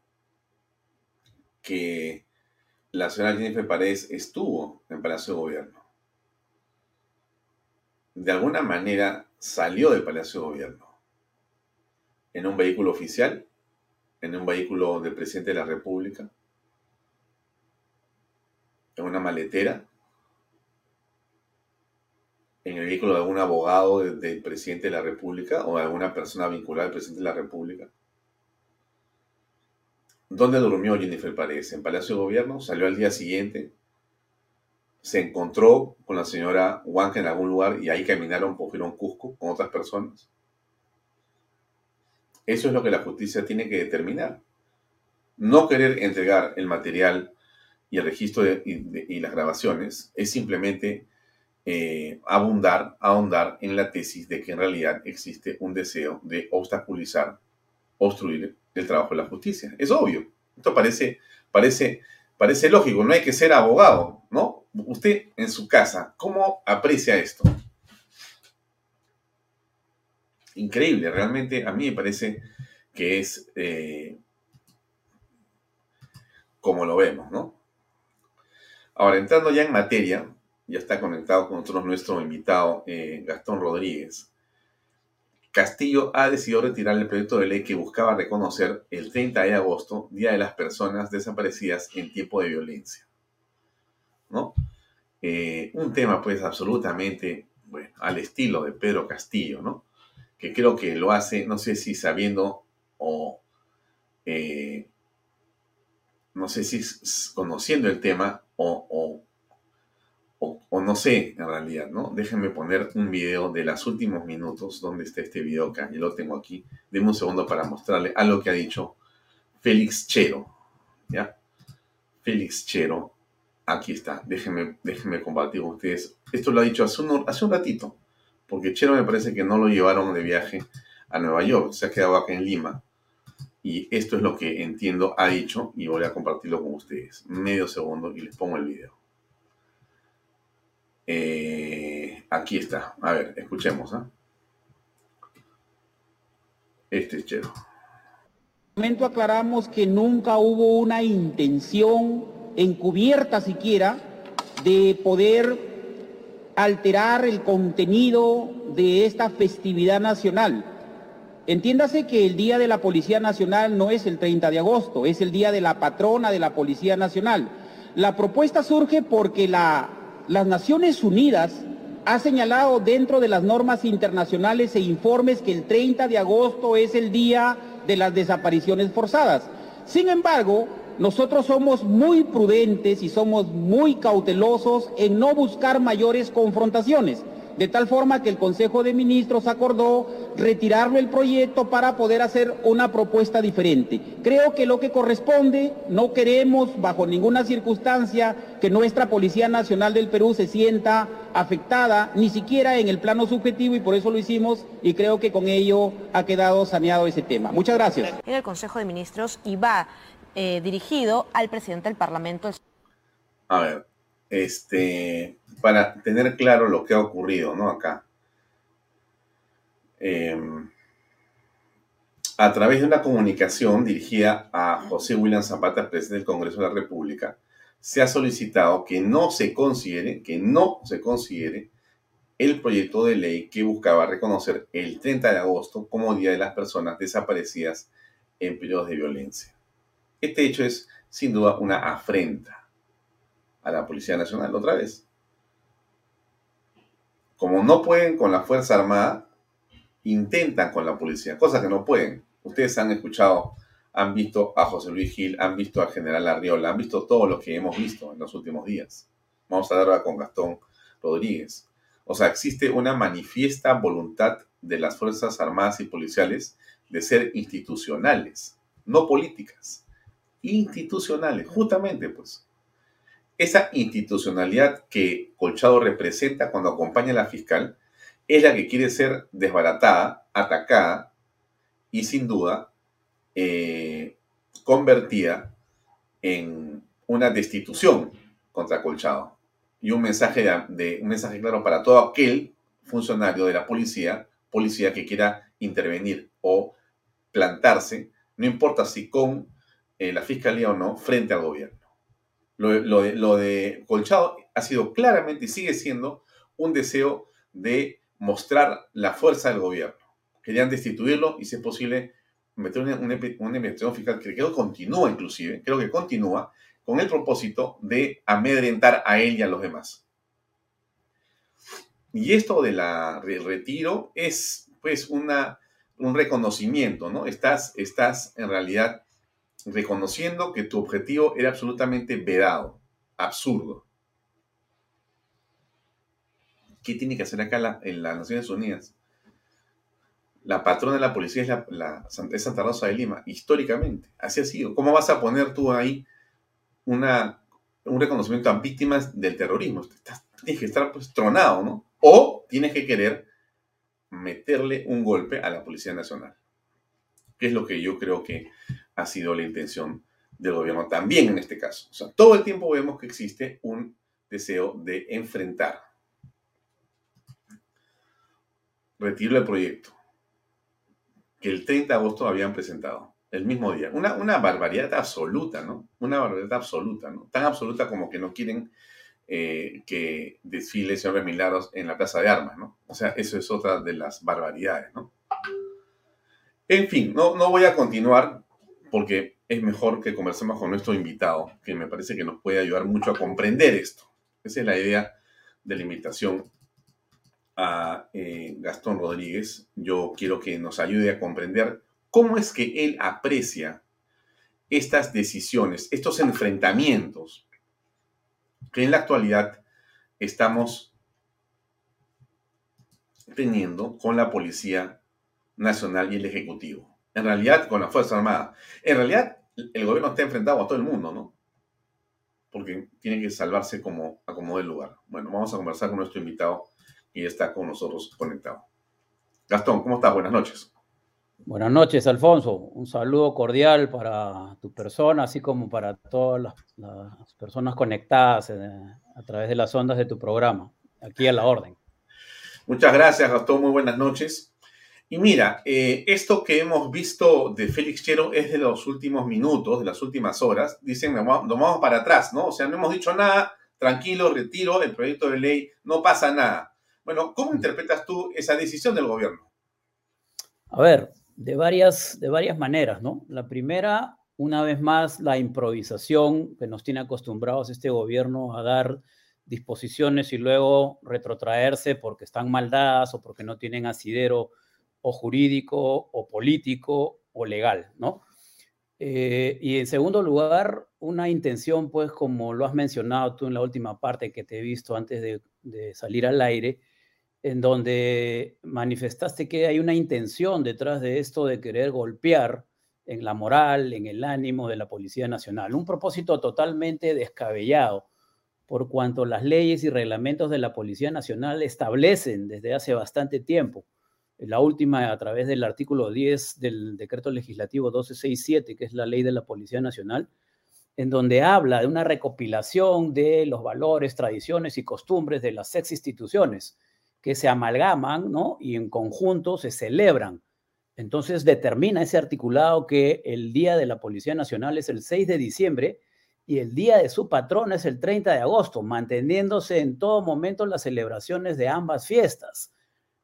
que la señora Jennifer Paredes estuvo en Palacio de Gobierno. De alguna manera salió del Palacio de Gobierno. En un vehículo oficial, en un vehículo del presidente de la República. en una maletera, en el vehículo de algún abogado del presidente de la República o de alguna persona vinculada al presidente de la República. ¿Dónde durmió Jennifer Paredes? ¿En Palacio de Gobierno? ¿Salió al día siguiente? ¿Se encontró con la señora Huanca en algún lugar y ahí caminaron por Cusco con otras personas? Eso es lo que la justicia tiene que determinar. No querer entregar el material y el registro y, las grabaciones es simplemente eh, abundar, ahondar en la tesis de que en realidad existe un deseo de obstaculizar, obstruir el trabajo de la justicia. Es obvio. Esto parece, parece, parece lógico. No hay que ser abogado, ¿no? Usted en su casa, ¿cómo aprecia esto? Increíble, realmente a mí me parece que es eh, como lo vemos, ¿no? Ahora, entrando ya en materia, ya está conectado con nosotros nuestro invitado eh, Gastón Rodríguez. Castillo ha decidido retirar el proyecto de ley que buscaba reconocer el 30 de agosto, Día de las Personas Desaparecidas en tiempo de violencia. ¿No? Eh, un tema pues absolutamente, bueno, al estilo de Pedro Castillo, ¿no? Que creo que lo hace, no sé si sabiendo o, eh, no sé si conociendo el tema o o, no sé en realidad, ¿no? Déjenme poner un video de los últimos minutos, donde está este video acá, yo lo tengo aquí. Deme un segundo para mostrarle algo que ha dicho Félix Chero, ¿ya? Félix Chero, aquí está, déjenme, déjenme compartir con ustedes. Esto lo ha dicho hace un, hace un ratito, porque Chero me parece que no lo llevaron de viaje a Nueva York, se ha quedado acá en Lima. Y esto es lo que entiendo ha dicho y voy a compartirlo con ustedes. Medio segundo y les pongo el video. Eh, aquí está. A ver, escuchemos. ¿ah? Este es Chero.
momento aclaramos que nunca hubo una intención encubierta siquiera de poder alterar el contenido de esta festividad nacional. Entiéndase que el Día de la Policía Nacional no es el 30 de agosto, es el Día de la Patrona de la Policía Nacional. La propuesta surge porque la las Naciones Unidas ha señalado dentro de las normas internacionales e informes que el 30 de agosto es el día de las desapariciones forzadas. Sin embargo, nosotros somos muy prudentes y somos muy cautelosos en no buscar mayores confrontaciones de tal forma que el Consejo de Ministros acordó retirarlo el proyecto para poder hacer una propuesta diferente. Creo que lo que corresponde, no queremos bajo ninguna circunstancia que nuestra Policía Nacional del Perú se sienta afectada, ni siquiera en el plano subjetivo, y por eso lo hicimos, y creo que con ello ha quedado saneado ese tema. Muchas gracias.
En el Consejo de Ministros y va eh, dirigido al presidente del Parlamento.
A ver, este, para tener claro lo que ha ocurrido, ¿no? Acá. Em, a través de una comunicación dirigida a José William Zapata, presidente del Congreso de la República, se ha solicitado que no se considere, que no se considere el proyecto de ley que buscaba reconocer el 30 de agosto como Día de las Personas Desaparecidas en periodos de violencia. Este hecho es, sin duda, una afrenta a la Policía Nacional otra vez. Como no pueden con la Fuerza Armada, intentan con la policía, cosa que no pueden. Ustedes han escuchado, han visto a José Luis Gil, han visto al general Arriola, han visto todo lo que hemos visto en los últimos días. Vamos a hablar con Gastón Rodríguez. O sea, existe una manifiesta voluntad de las Fuerzas Armadas y Policiales de ser institucionales, no políticas, institucionales, justamente pues. Esa institucionalidad que Colchado representa cuando acompaña a la fiscal es la que quiere ser desbaratada, atacada y sin duda eh, convertida en una destitución contra Colchado. Y un mensaje, de, un mensaje claro para todo aquel funcionario de la policía, policía que quiera intervenir o plantarse, no importa si con eh, la fiscalía o no, frente al gobierno. Lo, de, Colchado ha sido claramente y sigue siendo un deseo de mostrar la fuerza del gobierno. Querían destituirlo y, si es posible, meter una, investigación fiscal que creo continúa inclusive, creo que continúa con el propósito de amedrentar a él y a los demás. Y esto del retiro es pues una, un reconocimiento, ¿no? Estás, estás en realidad reconociendo que tu objetivo era absolutamente vedado, absurdo. ¿Qué tiene que hacer acá en las Naciones Unidas? La patrona de la policía es, la, Santa Rosa de Lima, históricamente. Así ha sido. ¿Cómo vas a poner tú ahí un reconocimiento a víctimas del terrorismo? tienes que estar pues, tronado, ¿no? O tienes que querer meterle un golpe a la Policía Nacional. Que es lo que yo creo que ha sido la intención del gobierno también en este caso. O sea, todo el tiempo vemos que existe un deseo de enfrentar. Retiro el proyecto que el 30 de agosto habían presentado, el mismo día. Una, una barbaridad absoluta, ¿no? Una barbaridad absoluta, ¿no? Tan absoluta como que no quieren eh, que desfile señor Milagros en la Plaza de Armas, ¿no? O sea, eso es otra de las barbaridades, ¿no? En fin, no, no voy a continuar porque es mejor que conversemos con nuestro invitado, que me parece que nos puede ayudar mucho a comprender esto. Esa es la idea de la invitación a eh, Gastón Rodríguez, yo quiero que nos ayude a comprender cómo es que él aprecia estas decisiones, estos enfrentamientos que en la actualidad estamos teniendo con la Policía Nacional y el Ejecutivo. En realidad, con la Fuerza Armada. En realidad, el gobierno está enfrentado a todo el mundo, ¿no? Porque tiene que salvarse como acomode el lugar. Bueno, vamos a conversar con nuestro invitado y está con nosotros conectado. Gastón, ¿cómo estás? Buenas noches.
Buenas noches, Alfonso. Un saludo cordial para tu persona, así como para todas las, personas conectadas eh, a través de las ondas de tu programa. Aquí a la orden.
Muchas gracias, Gastón. Muy buenas noches. Y mira, eh, esto que hemos visto de Félix Chero es de los últimos minutos, de las últimas horas. Dicen, nos vamos para atrás, ¿no? O sea, no hemos dicho nada, tranquilo, retiro el proyecto de ley, no pasa nada. Bueno, ¿cómo interpretas tú esa decisión del gobierno?
A ver, de varias, de varias maneras, ¿no? La primera, una vez más, la improvisación que nos tiene acostumbrados este gobierno a dar disposiciones y luego retrotraerse porque están mal dadas o porque no tienen asidero o jurídico o político o legal, ¿no? Eh, y en segundo lugar, una intención, pues como lo has mencionado tú en la última parte que te he visto antes de, de salir al aire, en donde manifestaste que hay una intención detrás de esto de querer golpear en la moral, en el ánimo de la Policía Nacional. Un propósito totalmente descabellado, por cuanto las leyes y reglamentos de la Policía Nacional establecen desde hace bastante tiempo, la última a través del artículo 10 del decreto legislativo 1267, que es la ley de la Policía Nacional, en donde habla de una recopilación de los valores, tradiciones y costumbres de las ex instituciones que se amalgaman, ¿no? Y en conjunto se celebran. Entonces determina ese articulado que el Día de la Policía Nacional es el 6 de diciembre y el Día de su patrón es el 30 de agosto, manteniéndose en todo momento las celebraciones de ambas fiestas.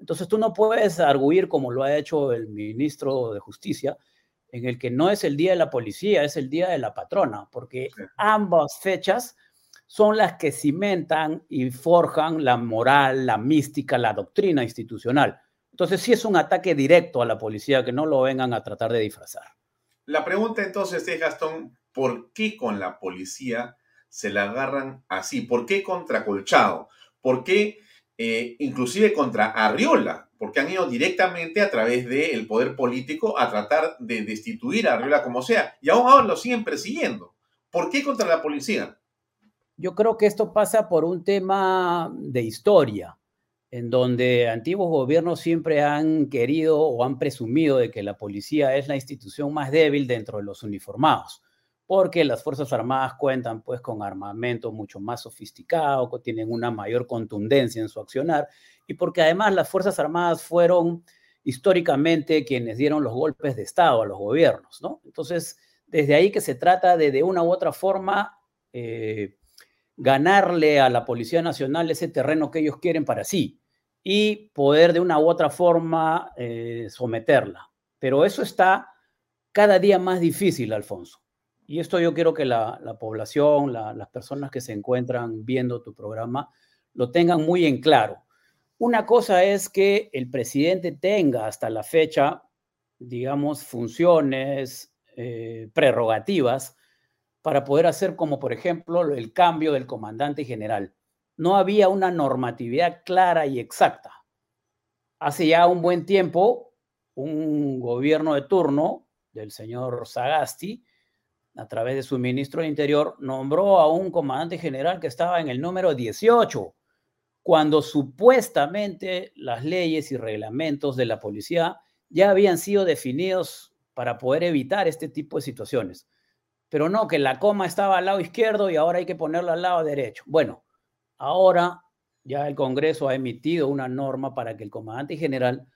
Entonces tú no puedes arguir como lo ha hecho el ministro de Justicia, en el que no es el Día de la Policía, es el Día de la Patrona, porque ambas fechas son las que cimentan y forjan la moral, la mística, la doctrina institucional. Entonces sí es un ataque directo a la policía, que no lo vengan a tratar de disfrazar.
La pregunta entonces es, Gastón, ¿por qué con la policía se la agarran así? ¿Por qué contra Colchado? ¿Por qué eh, inclusive contra Arriola? Porque han ido directamente a través del poder político a tratar de destituir a Arriola como sea. Y aún ahora lo siguen persiguiendo. ¿Por qué contra la policía?
Yo creo que esto pasa por un tema de historia, en donde antiguos gobiernos siempre han querido o han presumido de que la policía es la institución más débil dentro de los uniformados, porque las Fuerzas Armadas cuentan pues con armamento mucho más sofisticado, tienen una mayor contundencia en su accionar y porque además las Fuerzas Armadas fueron históricamente quienes dieron los golpes de Estado a los gobiernos, ¿no? Entonces, desde ahí que se trata de de una u otra forma eh, ganarle a la Policía Nacional ese terreno que ellos quieren para sí y poder de una u otra forma eh, someterla. Pero eso está cada día más difícil, Alfonso. Y esto yo quiero que la, población, las personas que se encuentran viendo tu programa, lo tengan muy en claro. Una cosa es que el presidente tenga hasta la fecha, digamos, funciones, eh, prerrogativas para poder hacer como, por ejemplo, el cambio del comandante general. No había una normatividad clara y exacta. Hace ya un buen tiempo, un gobierno de turno del señor Sagasti, a través de su ministro de Interior, nombró a un comandante general que estaba en el número 18, cuando supuestamente las leyes y reglamentos de la policía ya habían sido definidos para poder evitar este tipo de situaciones. Pero no, que la coma estaba al lado izquierdo y ahora hay que ponerla al lado derecho. Bueno, ahora ya el Congreso ha emitido una norma para que el comandante general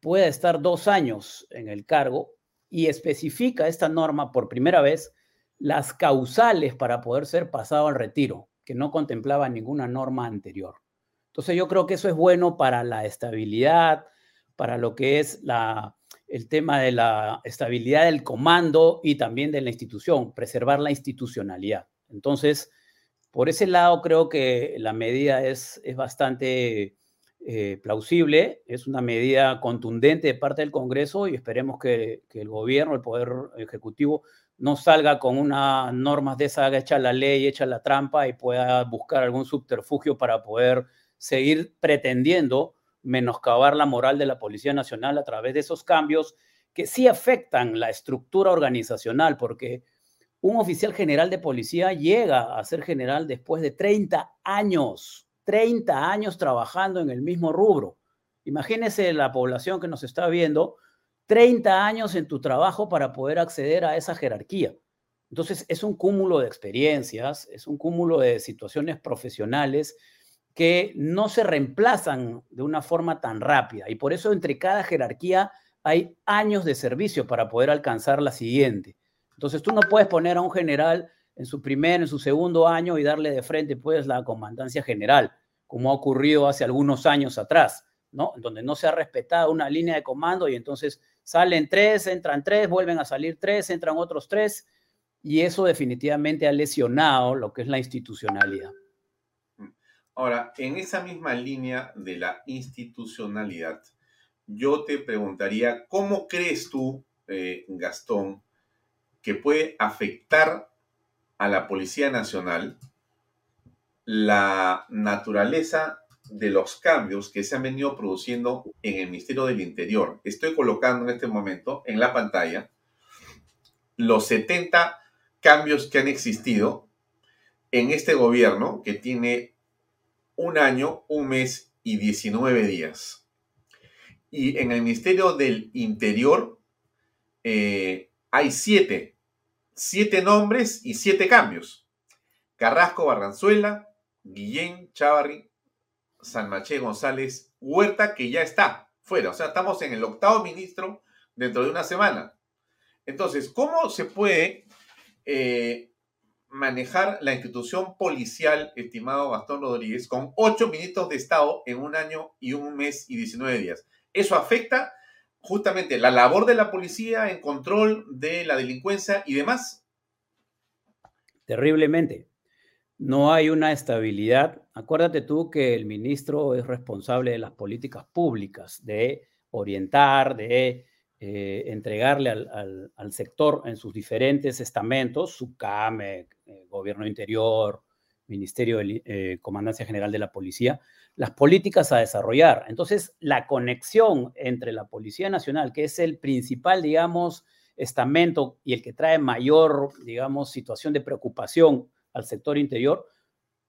pueda estar dos años en el cargo y especifica esta norma por primera vez las causales para poder ser pasado al retiro, que no contemplaba ninguna norma anterior. Entonces yo creo que eso es bueno para la estabilidad, para lo que es la, el tema de la estabilidad del comando y también de la institución, preservar la institucionalidad. Entonces, por ese lado creo que la medida es, es bastante eh, plausible, es una medida contundente de parte del Congreso y esperemos que, que, el gobierno, el Poder Ejecutivo, no salga con unas normas de esa, echa la ley, echa la trampa y pueda buscar algún subterfugio para poder seguir pretendiendo menoscabar la moral de la Policía Nacional a través de esos cambios que sí afectan la estructura organizacional, porque un oficial general de policía llega a ser general después de 30 años, 30 años trabajando en el mismo rubro. Imagínese la población que nos está viendo, 30 años en tu trabajo para poder acceder a esa jerarquía. Entonces, es un cúmulo de experiencias, es un cúmulo de situaciones profesionales que no se reemplazan de una forma tan rápida. Y por eso entre cada jerarquía hay años de servicio para poder alcanzar la siguiente. Entonces tú no puedes poner a un general en su primer, en su segundo año y darle de frente pues la comandancia general, como ha ocurrido hace algunos años atrás, ¿no? Donde no se ha respetado una línea de comando y entonces salen tres, entran tres, vuelven a salir tres, entran otros tres, y eso definitivamente ha lesionado lo que es la institucionalidad.
Ahora, en esa misma línea de la institucionalidad, yo te preguntaría, ¿cómo crees tú, eh, Gastón, que puede afectar a la Policía Nacional la naturaleza de los cambios que se han venido produciendo en el Ministerio del Interior? Estoy colocando en este momento en la pantalla los 70 cambios que han existido en este gobierno que tiene un año, un mes y 19 días. Y en el Ministerio del Interior eh, hay siete, siete nombres y siete cambios. Carrasco Barranzuela, Guillén Chavarri, Sanmaché González, Huerta, que ya está fuera. O sea, estamos en el octavo ministro dentro de una semana. Entonces, ¿cómo se puede eh, manejar la institución policial, estimado Gastón Rodríguez, con ocho ministros de Estado en un año y un mes y 19 días. Eso afecta justamente la labor de la policía en control de la delincuencia y demás.
Terriblemente. No hay una estabilidad. Acuérdate tú que el ministro es responsable de las políticas públicas, de orientar, de eh, entregarle al, sector en sus diferentes estamentos, su CAME, eh, Gobierno Interior, Ministerio de eh, Comandancia General de la Policía, las políticas a desarrollar. Entonces, la conexión entre la Policía Nacional, que es el principal, digamos, estamento y el que trae mayor, digamos, situación de preocupación al sector interior,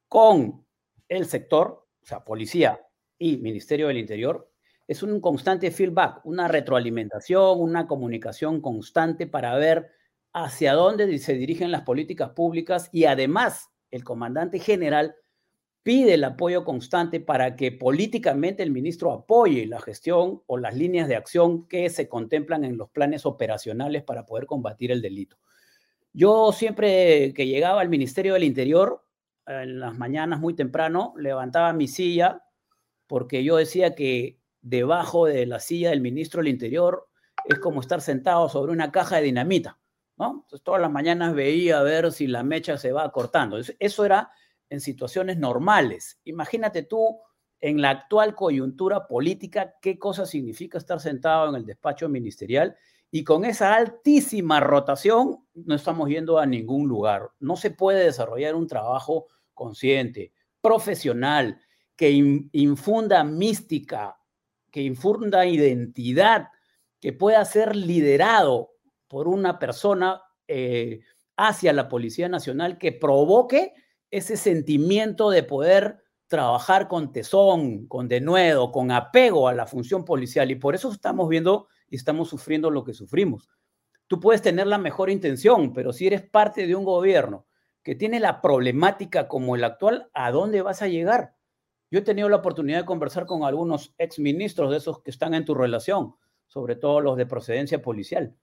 con el sector, o sea, policía y Ministerio del Interior, es un constante feedback, una retroalimentación, una comunicación constante para ver hacia dónde se dirigen las políticas públicas y además el comandante general pide el apoyo constante para que políticamente el ministro apoye la gestión o las líneas de acción que se contemplan en los planes operacionales para poder combatir el delito. Yo siempre que llegaba al Ministerio del Interior, en las mañanas muy temprano, levantaba mi silla porque yo decía que debajo de la silla del ministro del Interior es como estar sentado sobre una caja de dinamita. ¿no? Entonces todas las mañanas veía a ver si la mecha se va cortando. Eso era en situaciones normales. Imagínate tú en la actual coyuntura política qué cosa significa estar sentado en el despacho ministerial y con esa altísima rotación no estamos yendo a ningún lugar. No se puede desarrollar un trabajo consciente, profesional, que infunda mística, que infunda identidad, que pueda ser liderado por una persona eh, hacia la Policía Nacional que provoque ese sentimiento de poder trabajar con tesón, con denuedo, con apego a la función policial. Y por eso estamos viendo y estamos sufriendo lo que sufrimos. Tú puedes tener la mejor intención, pero si eres parte de un gobierno que tiene la problemática como el actual, ¿a dónde vas a llegar? Yo he tenido la oportunidad de conversar con algunos exministros de esos que están en tu relación, sobre todo los de procedencia policial.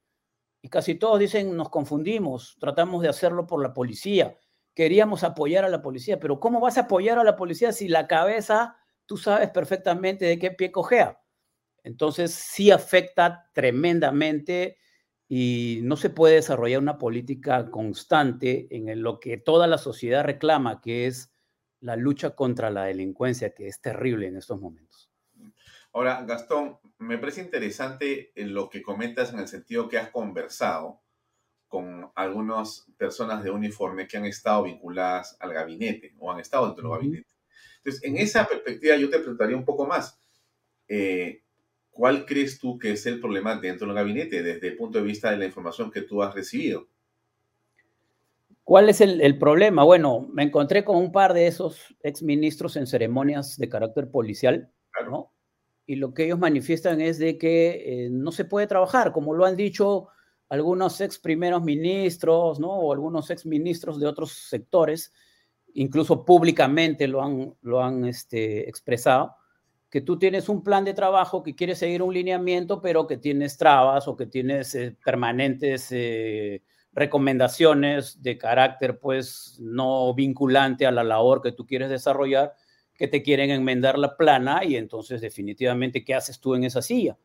Y casi todos dicen, nos confundimos, tratamos de hacerlo por la policía, queríamos apoyar a la policía, pero ¿cómo vas a apoyar a la policía si la cabeza, tú sabes perfectamente de qué pie cojea? Entonces sí afecta tremendamente y no se puede desarrollar una política constante en lo que toda la sociedad reclama, que es la lucha contra la delincuencia, que es terrible en estos momentos.
Ahora, Gastón, me parece interesante lo que comentas en el sentido que has conversado con algunas personas de uniforme que han estado vinculadas al gabinete o han estado dentro del gabinete. Entonces, en esa perspectiva yo te preguntaría un poco más. Eh, ¿Cuál crees tú que es el problema dentro del gabinete desde el punto de vista de la información que tú has recibido?
¿Cuál es el, problema? Bueno, me encontré con un par de esos exministros en ceremonias de carácter policial, ¿no? Y lo que ellos manifiestan es de que eh, no se puede trabajar, como lo han dicho algunos ex primeros ministros, ¿no? O algunos ex ministros de otros sectores, incluso públicamente lo han, lo han este, expresado, que tú tienes un plan de trabajo, que quieres seguir un lineamiento, pero que tienes trabas o que tienes eh, permanentes eh, recomendaciones de carácter pues no vinculante a la labor que tú quieres desarrollar, que te quieren enmendar la plana y entonces definitivamente, ¿qué haces tú en esa silla?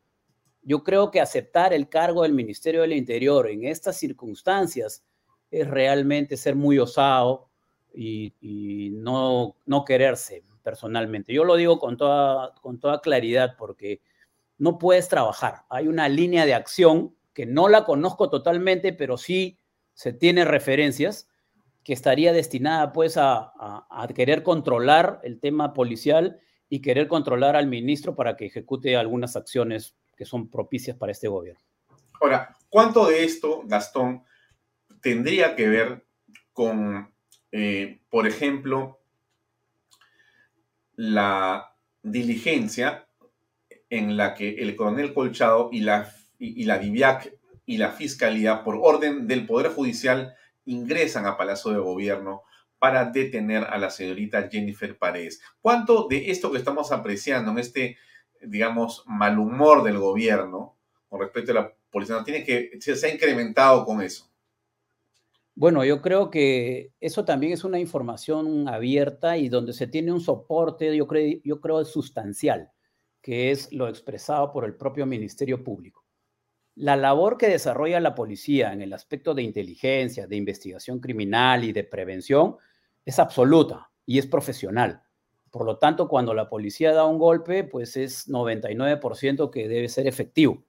Yo creo que aceptar el cargo del Ministerio del Interior en estas circunstancias es realmente ser muy osado y, no, no quererse personalmente. Yo lo digo con toda, con toda claridad porque no puedes trabajar. Hay una línea de acción que no la conozco totalmente, pero sí se tiene referencias, que estaría destinada pues a, querer controlar el tema policial y querer controlar al ministro para que ejecute algunas acciones que son propicias para este gobierno.
Ahora, ¿cuánto de esto, Gastón, tendría que ver con, eh, por ejemplo, la diligencia en la que el coronel Colchado y la, y, la DIVIAC y la Fiscalía, por orden del Poder Judicial, ingresan a Palacio de Gobierno para detener a la señorita Jennifer Paredes. ¿Cuánto de esto que estamos apreciando en este, digamos, mal humor del gobierno con respecto a la policía no tiene que se, ha incrementado con eso?
Bueno, yo creo que eso también es una información abierta y donde se tiene un soporte, yo creo, yo creo sustancial, que es lo expresado por el propio Ministerio Público. La labor que desarrolla la policía en el aspecto de inteligencia, de investigación criminal y de prevención es absoluta y es profesional. Por lo tanto, cuando la policía da un golpe, pues es 99% que debe ser efectivo.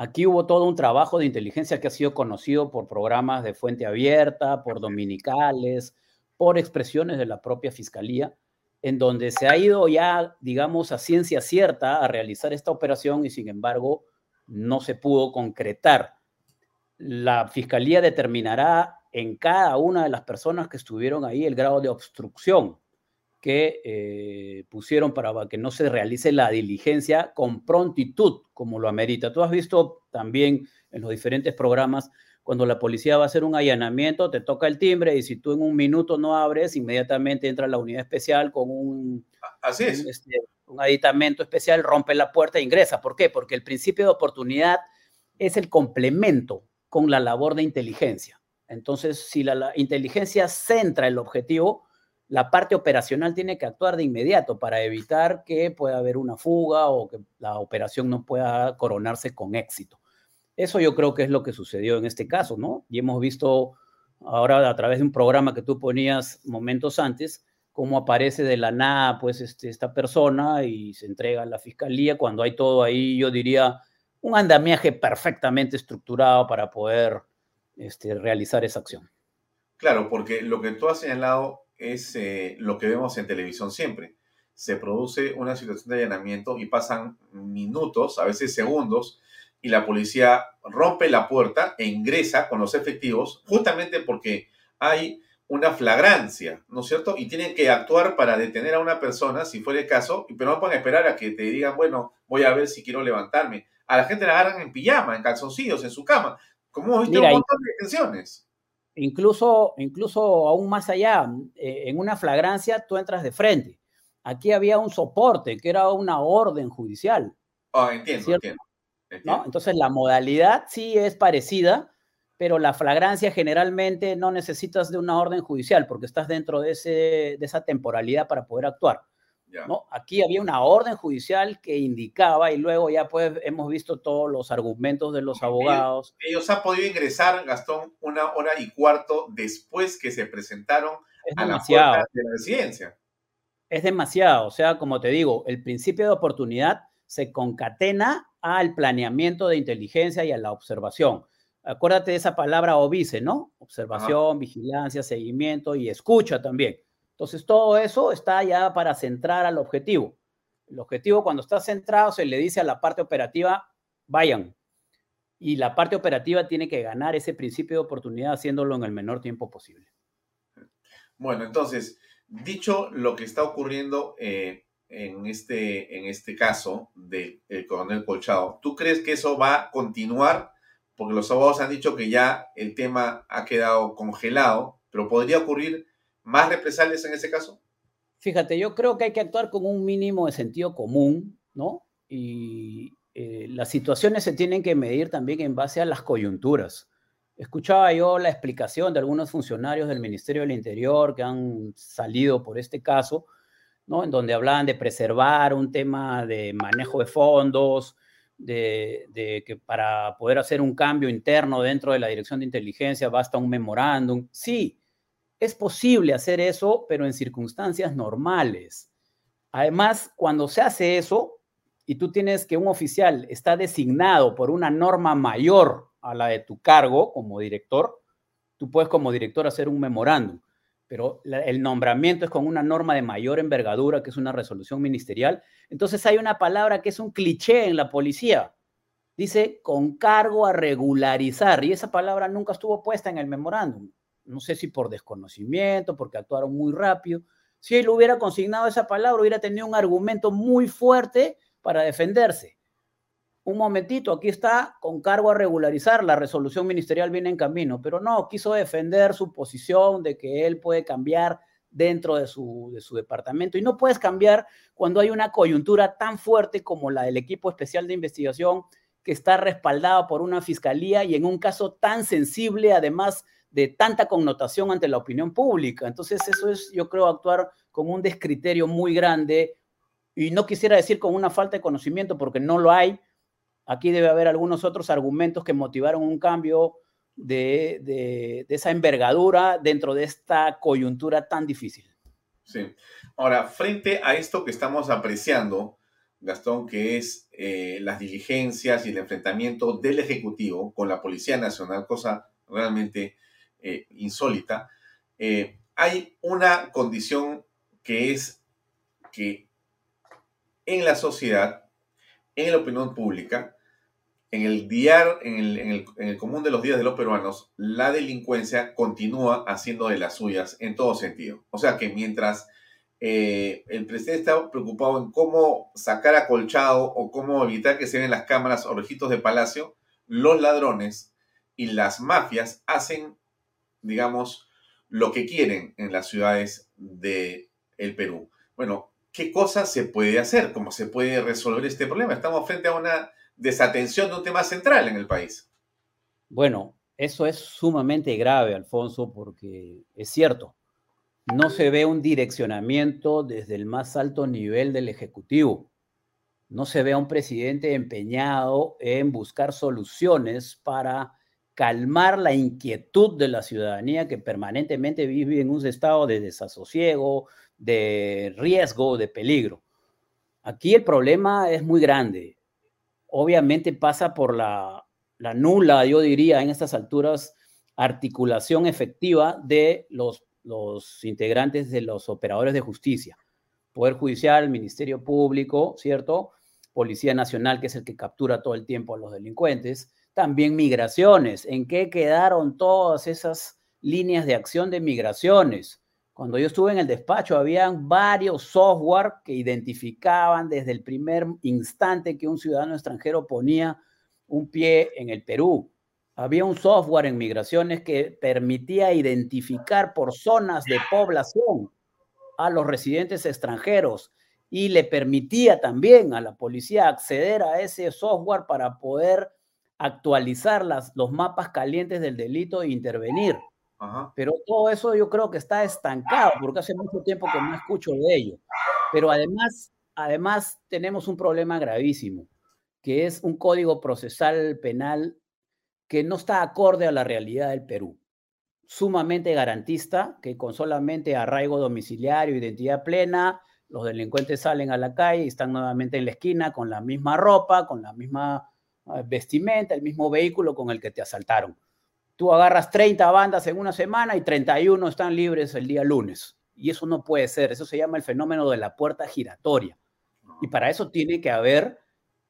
Aquí hubo todo un trabajo de inteligencia que ha sido conocido por programas de fuente abierta, por dominicales, por expresiones de la propia fiscalía, en donde se ha ido ya, digamos, a ciencia cierta a realizar esta operación y sin embargo no se pudo concretar. La fiscalía determinará en cada una de las personas que estuvieron ahí el grado de obstrucción que eh, pusieron para que no se realice la diligencia con prontitud, como lo amerita. Tú has visto también en los diferentes programas, cuando la policía va a hacer un allanamiento, te toca el timbre y si tú en un minuto no abres, inmediatamente entra la unidad especial con un...
Así es.
Este, un aditamento especial, rompe la puerta e ingresa. ¿Por qué? Porque el principio de oportunidad es el complemento con la labor de inteligencia. Entonces, si la, inteligencia centra el objetivo, la parte operacional tiene que actuar de inmediato para evitar que pueda haber una fuga o que la operación no pueda coronarse con éxito. Eso yo creo que es lo que sucedió en este caso, ¿no? Y hemos visto ahora a través de un programa que tú ponías momentos antes, cómo aparece de la nada, pues, este, esta persona y se entrega a la fiscalía cuando hay todo ahí, yo diría, un andamiaje perfectamente estructurado para poder este, realizar esa acción.
Claro, porque lo que tú has señalado es eh, lo que vemos en televisión siempre. Se produce una situación de allanamiento y pasan minutos, a veces segundos, y la policía rompe la puerta e ingresa con los efectivos, justamente porque hay una flagrancia, ¿no es cierto? Y tienen que actuar para detener a una persona, si fuera el caso, pero no pueden esperar a que te digan, bueno, voy a ver si quiero levantarme. A la gente la agarran en pijama, en calzoncillos, en su cama. Como hemos visto un montón de detenciones.
Incluso, incluso aún más allá, eh, en una flagrancia tú entras de frente. Aquí había un soporte, que era una orden judicial.
Ah, entiendo, entiendo,
¿no? Entonces la modalidad sí es parecida, pero la flagrancia generalmente no necesitas de una orden judicial porque estás dentro de, ese, de esa temporalidad para poder actuar. ¿No? Aquí había una orden judicial que indicaba y luego ya pues hemos visto todos los argumentos de los abogados.
Ellos, han podido ingresar, Gastón, una hora y cuarto después que se presentaron a la puerta de la residencia.
Es demasiado, o sea, como te digo, el principio de oportunidad se concatena al planeamiento de inteligencia y a la observación. Acuérdate de esa palabra OBICE, ¿no? Observación, vigilancia, seguimiento y escucha también. Entonces, todo eso está ya para centrar al objetivo. El objetivo, cuando está centrado, se le dice a la parte operativa, vayan. Y la parte operativa tiene que ganar ese principio de oportunidad haciéndolo en el menor tiempo posible.
Bueno, entonces, dicho lo que está ocurriendo eh, en, este, en este caso del coronel Colchado, ¿tú crees que eso va a continuar? Porque los abogados han dicho que ya el tema ha quedado congelado, pero podría ocurrir más represalias en ese caso?
Fíjate, yo creo que hay que actuar con un mínimo de sentido común, ¿no? Y eh, las situaciones se tienen que medir también en base a las coyunturas. Escuchaba yo la explicación de algunos funcionarios del Ministerio del Interior que han salido por este caso, ¿no? En donde hablaban de preservar un tema de manejo de fondos, de, de, que para poder hacer un cambio interno dentro de la Dirección de Inteligencia basta un memorándum. Sí, es posible hacer eso, pero en circunstancias normales. Además, cuando se hace eso y tú tienes que un oficial está designado por una norma mayor a la de tu cargo como director, tú puedes como director hacer un memorándum, pero el nombramiento es con una norma de mayor envergadura, que es una resolución ministerial. Entonces hay una palabra que es un cliché en la policía. Dice con cargo a regularizar, y esa palabra nunca estuvo puesta en el memorándum no sé si por desconocimiento, porque actuaron muy rápido. Si él hubiera consignado esa palabra, hubiera tenido un argumento muy fuerte para defenderse. Un momentito, aquí está con cargo a regularizar, la resolución ministerial viene en camino, pero no, quiso defender su posición de que él puede cambiar dentro de su, de su departamento. Y no puedes cambiar cuando hay una coyuntura tan fuerte como la del equipo especial de investigación que está respaldada por una fiscalía y en un caso tan sensible, además de tanta connotación ante la opinión pública. Entonces eso es, yo creo, actuar con un descriterio muy grande y no quisiera decir con una falta de conocimiento porque no lo hay. Aquí debe haber algunos otros argumentos que motivaron un cambio de, de, esa envergadura dentro de esta coyuntura tan difícil.
Sí. Ahora, frente a esto que estamos apreciando, Gastón, que es eh, las diligencias y el enfrentamiento del Ejecutivo con la Policía Nacional, cosa realmente eh, insólita, eh, hay una condición que es que en la sociedad, en la opinión pública, en el, diar, en el, en, el, común de los días de los peruanos, la delincuencia continúa haciendo de las suyas en todo sentido. O sea que mientras eh, el presidente está preocupado en cómo sacar a Colchado o cómo evitar que se vean las cámaras o rejitos de palacio, los ladrones y las mafias hacen digamos, lo que quieren en las ciudades del el Perú. Bueno, ¿qué cosas se puede hacer? ¿Cómo se puede resolver este problema? Estamos frente a una desatención de un tema central en el país.
Bueno, eso es sumamente grave, Alfonso, porque es cierto, no se ve un direccionamiento desde el más alto nivel del Ejecutivo. no se ve a un presidente empeñado en buscar soluciones para calmar la inquietud de la ciudadanía que permanentemente vive en un estado de desasosiego, de riesgo, de peligro. Aquí el problema es muy grande. Obviamente pasa por la, la nula, yo diría, en estas alturas, articulación efectiva de los, los integrantes de los operadores de justicia. Poder Judicial, Ministerio Público, ¿cierto? Policía Nacional, que es el que captura todo el tiempo a los delincuentes, también migraciones, en qué quedaron todas esas líneas de acción de migraciones. Cuando yo estuve en el despacho, habían varios software que identificaban desde el primer instante que un ciudadano extranjero ponía un pie en el Perú. Había un software en migraciones que permitía identificar por zonas de población a los residentes extranjeros y le permitía también a la policía acceder a ese software para poder actualizar las, los mapas calientes del delito e intervenir. Pero todo eso yo creo que está estancado porque hace mucho tiempo que no escucho de ello. Pero además, además tenemos un problema gravísimo, que es un código procesal penal que no está acorde a la realidad del Perú. Sumamente garantista, que con solamente arraigo domiciliario, identidad plena, los delincuentes salen a la calle y están nuevamente en la esquina con la misma ropa, con la misma vestimenta, el mismo vehículo con el que te asaltaron. Tú agarras 30 bandas en una semana y 31 están libres el día lunes. Y eso no puede ser. Eso se llama el fenómeno de la puerta giratoria. Y para eso tiene que haber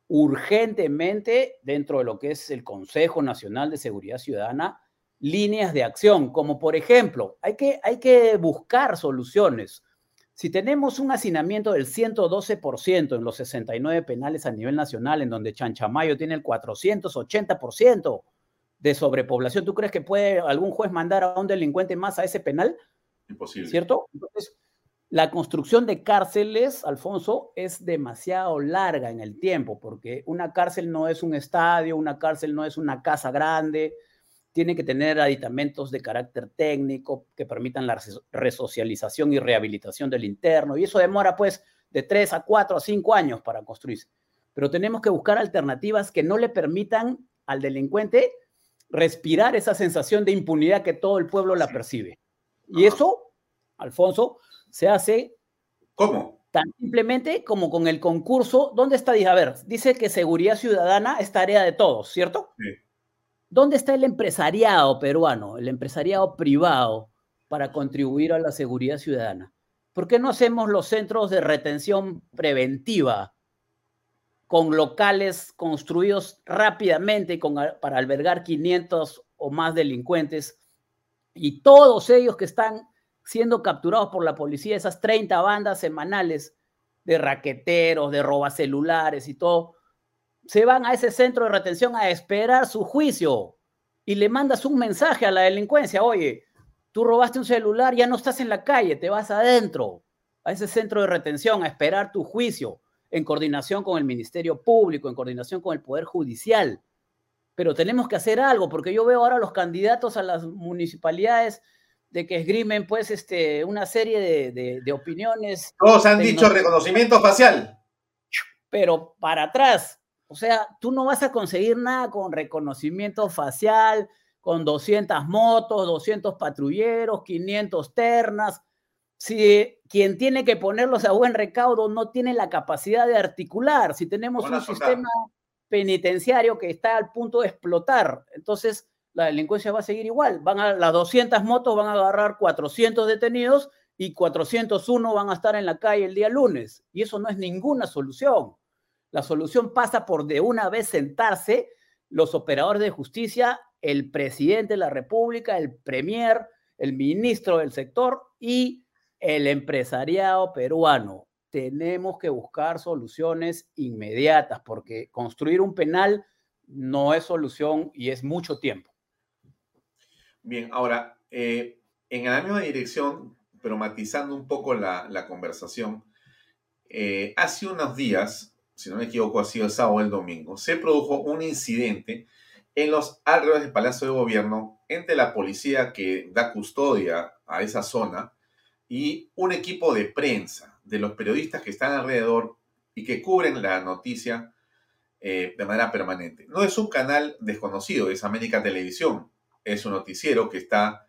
urgentemente, dentro de lo que es el Consejo Nacional de Seguridad Ciudadana, líneas de acción, como por ejemplo, hay que, hay que buscar soluciones si tenemos un hacinamiento del 112% en los 69 penales a nivel nacional, en donde Chanchamayo tiene el 480% de sobrepoblación, ¿tú crees que puede algún juez mandar a un delincuente más a ese penal?
Imposible.
¿Cierto? Entonces, la construcción de cárceles, Alfonso, es demasiado larga en el tiempo, porque una cárcel no es un estadio, una cárcel no es una casa grande, tiene que tener aditamentos de carácter técnico que permitan la resocialización y rehabilitación del interno, y eso demora pues de tres a cuatro a cinco años para construirse. Pero tenemos que buscar alternativas que no le permitan al delincuente respirar esa sensación de impunidad que todo el pueblo la percibe. Y eso, Alfonso, se hace...
¿Cómo?
Tan simplemente como con el concurso. ¿Dónde está? A ver, dice que seguridad ciudadana es tarea de todos, ¿cierto? Sí. ¿Dónde está el empresariado peruano, el empresariado privado para contribuir a la seguridad ciudadana? ¿Por qué no hacemos los centros de retención preventiva con locales construidos rápidamente para albergar 500 o más delincuentes y todos ellos que están siendo capturados por la policía, esas 30 bandas semanales de raqueteros, de robacelulares y todo, se van a ese centro de retención a esperar su juicio y le mandas un mensaje a la delincuencia, oye, tú robaste un celular, ya no estás en la calle, te vas adentro, a ese centro de retención, a esperar tu juicio, en coordinación con el Ministerio Público, en coordinación con el Poder Judicial. Pero tenemos que hacer algo, porque yo veo ahora los candidatos a las municipalidades de que esgrimen pues este, una serie de, de opiniones.
Todos han dicho reconocimiento facial.
Pero para atrás, o sea, tú no vas a conseguir nada con reconocimiento facial, con 200 motos, 200 patrulleros, 500 ternas. Si quien tiene que ponerlos a buen recaudo no tiene la capacidad de articular, si tenemos un sistema penitenciario que está al punto de explotar, entonces la delincuencia va a seguir igual. Van a, las 200 motos van a agarrar 400 detenidos y 401 van a estar en la calle el día lunes. Y eso no es ninguna solución. La solución pasa por de una vez sentarse los operadores de justicia, el presidente de la República, el premier, el ministro del sector y el empresariado peruano. Tenemos que buscar soluciones inmediatas porque construir un penal no es solución y es mucho tiempo.
Bien, ahora, eh, en la misma dirección, pero matizando un poco la, conversación, eh, hace unos días si no me equivoco, ha sido el sábado o el domingo, se produjo un incidente en los alrededores del Palacio de Gobierno entre la policía que da custodia a esa zona y un equipo de prensa de los periodistas que están alrededor y que cubren la noticia eh, de manera permanente. No es un canal desconocido, es América Televisión. Es un noticiero que está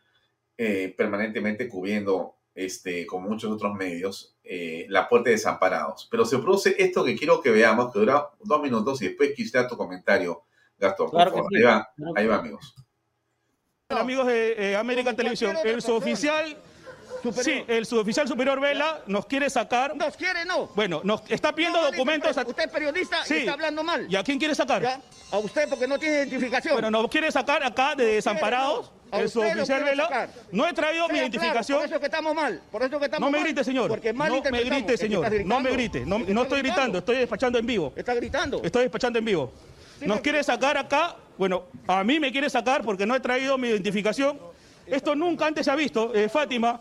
eh, permanentemente cubriendo, este, con muchos otros medios, eh, la puerta de desamparados. Pero se produce esto que quiero que veamos, que dura dos minutos y después quisiera tu comentario, Gastón. Claro ahí, va, ahí va, amigos.
Amigos de América Televisión, el Sí, el suboficial superior Vela nos quiere sacar.
Nos quiere, no.
Bueno, nos está pidiendo documentos.
Usted es periodista y está hablando mal.
¿Y a quién quiere sacar?
A usted porque no tiene identificación.
Bueno, nos quiere sacar acá de desamparados. el suboficial Vela. No he traído mi identificación.
por eso que estamos mal. Por eso que estamos
no me grite, señor.
Porque
mal no me grite, señor. No me grite. No, estoy gritando, estoy despachando en vivo.
Está gritando.
Estoy despachando en vivo. Nos quiere sacar acá. Bueno, a mí me quiere sacar porque no he traído mi identificación. Esto nunca antes se ha visto, eh, Fátima.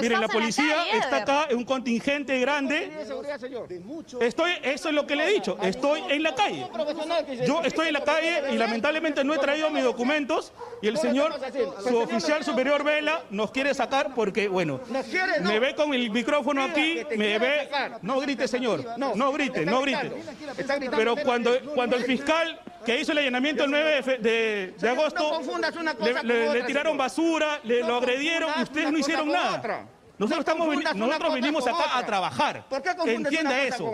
Miren, la policía está acá, es un contingente grande. Estoy, eso es lo que le he dicho, estoy en la calle. Yo estoy en la calle y lamentablemente no he traído mis documentos y el señor, su oficial superior Vela, nos quiere sacar porque, bueno, me ve con el micrófono aquí, me ve... No grite, señor, no grite, no grite. Pero cuando, cuando el fiscal que hizo el allanamiento el 9 de, agosto, le, tiraron basura, le, lo agredieron, ustedes no hicieron nada. Nosotros, estamos, nosotros venimos acá a trabajar.
¿Por qué Entienda eso.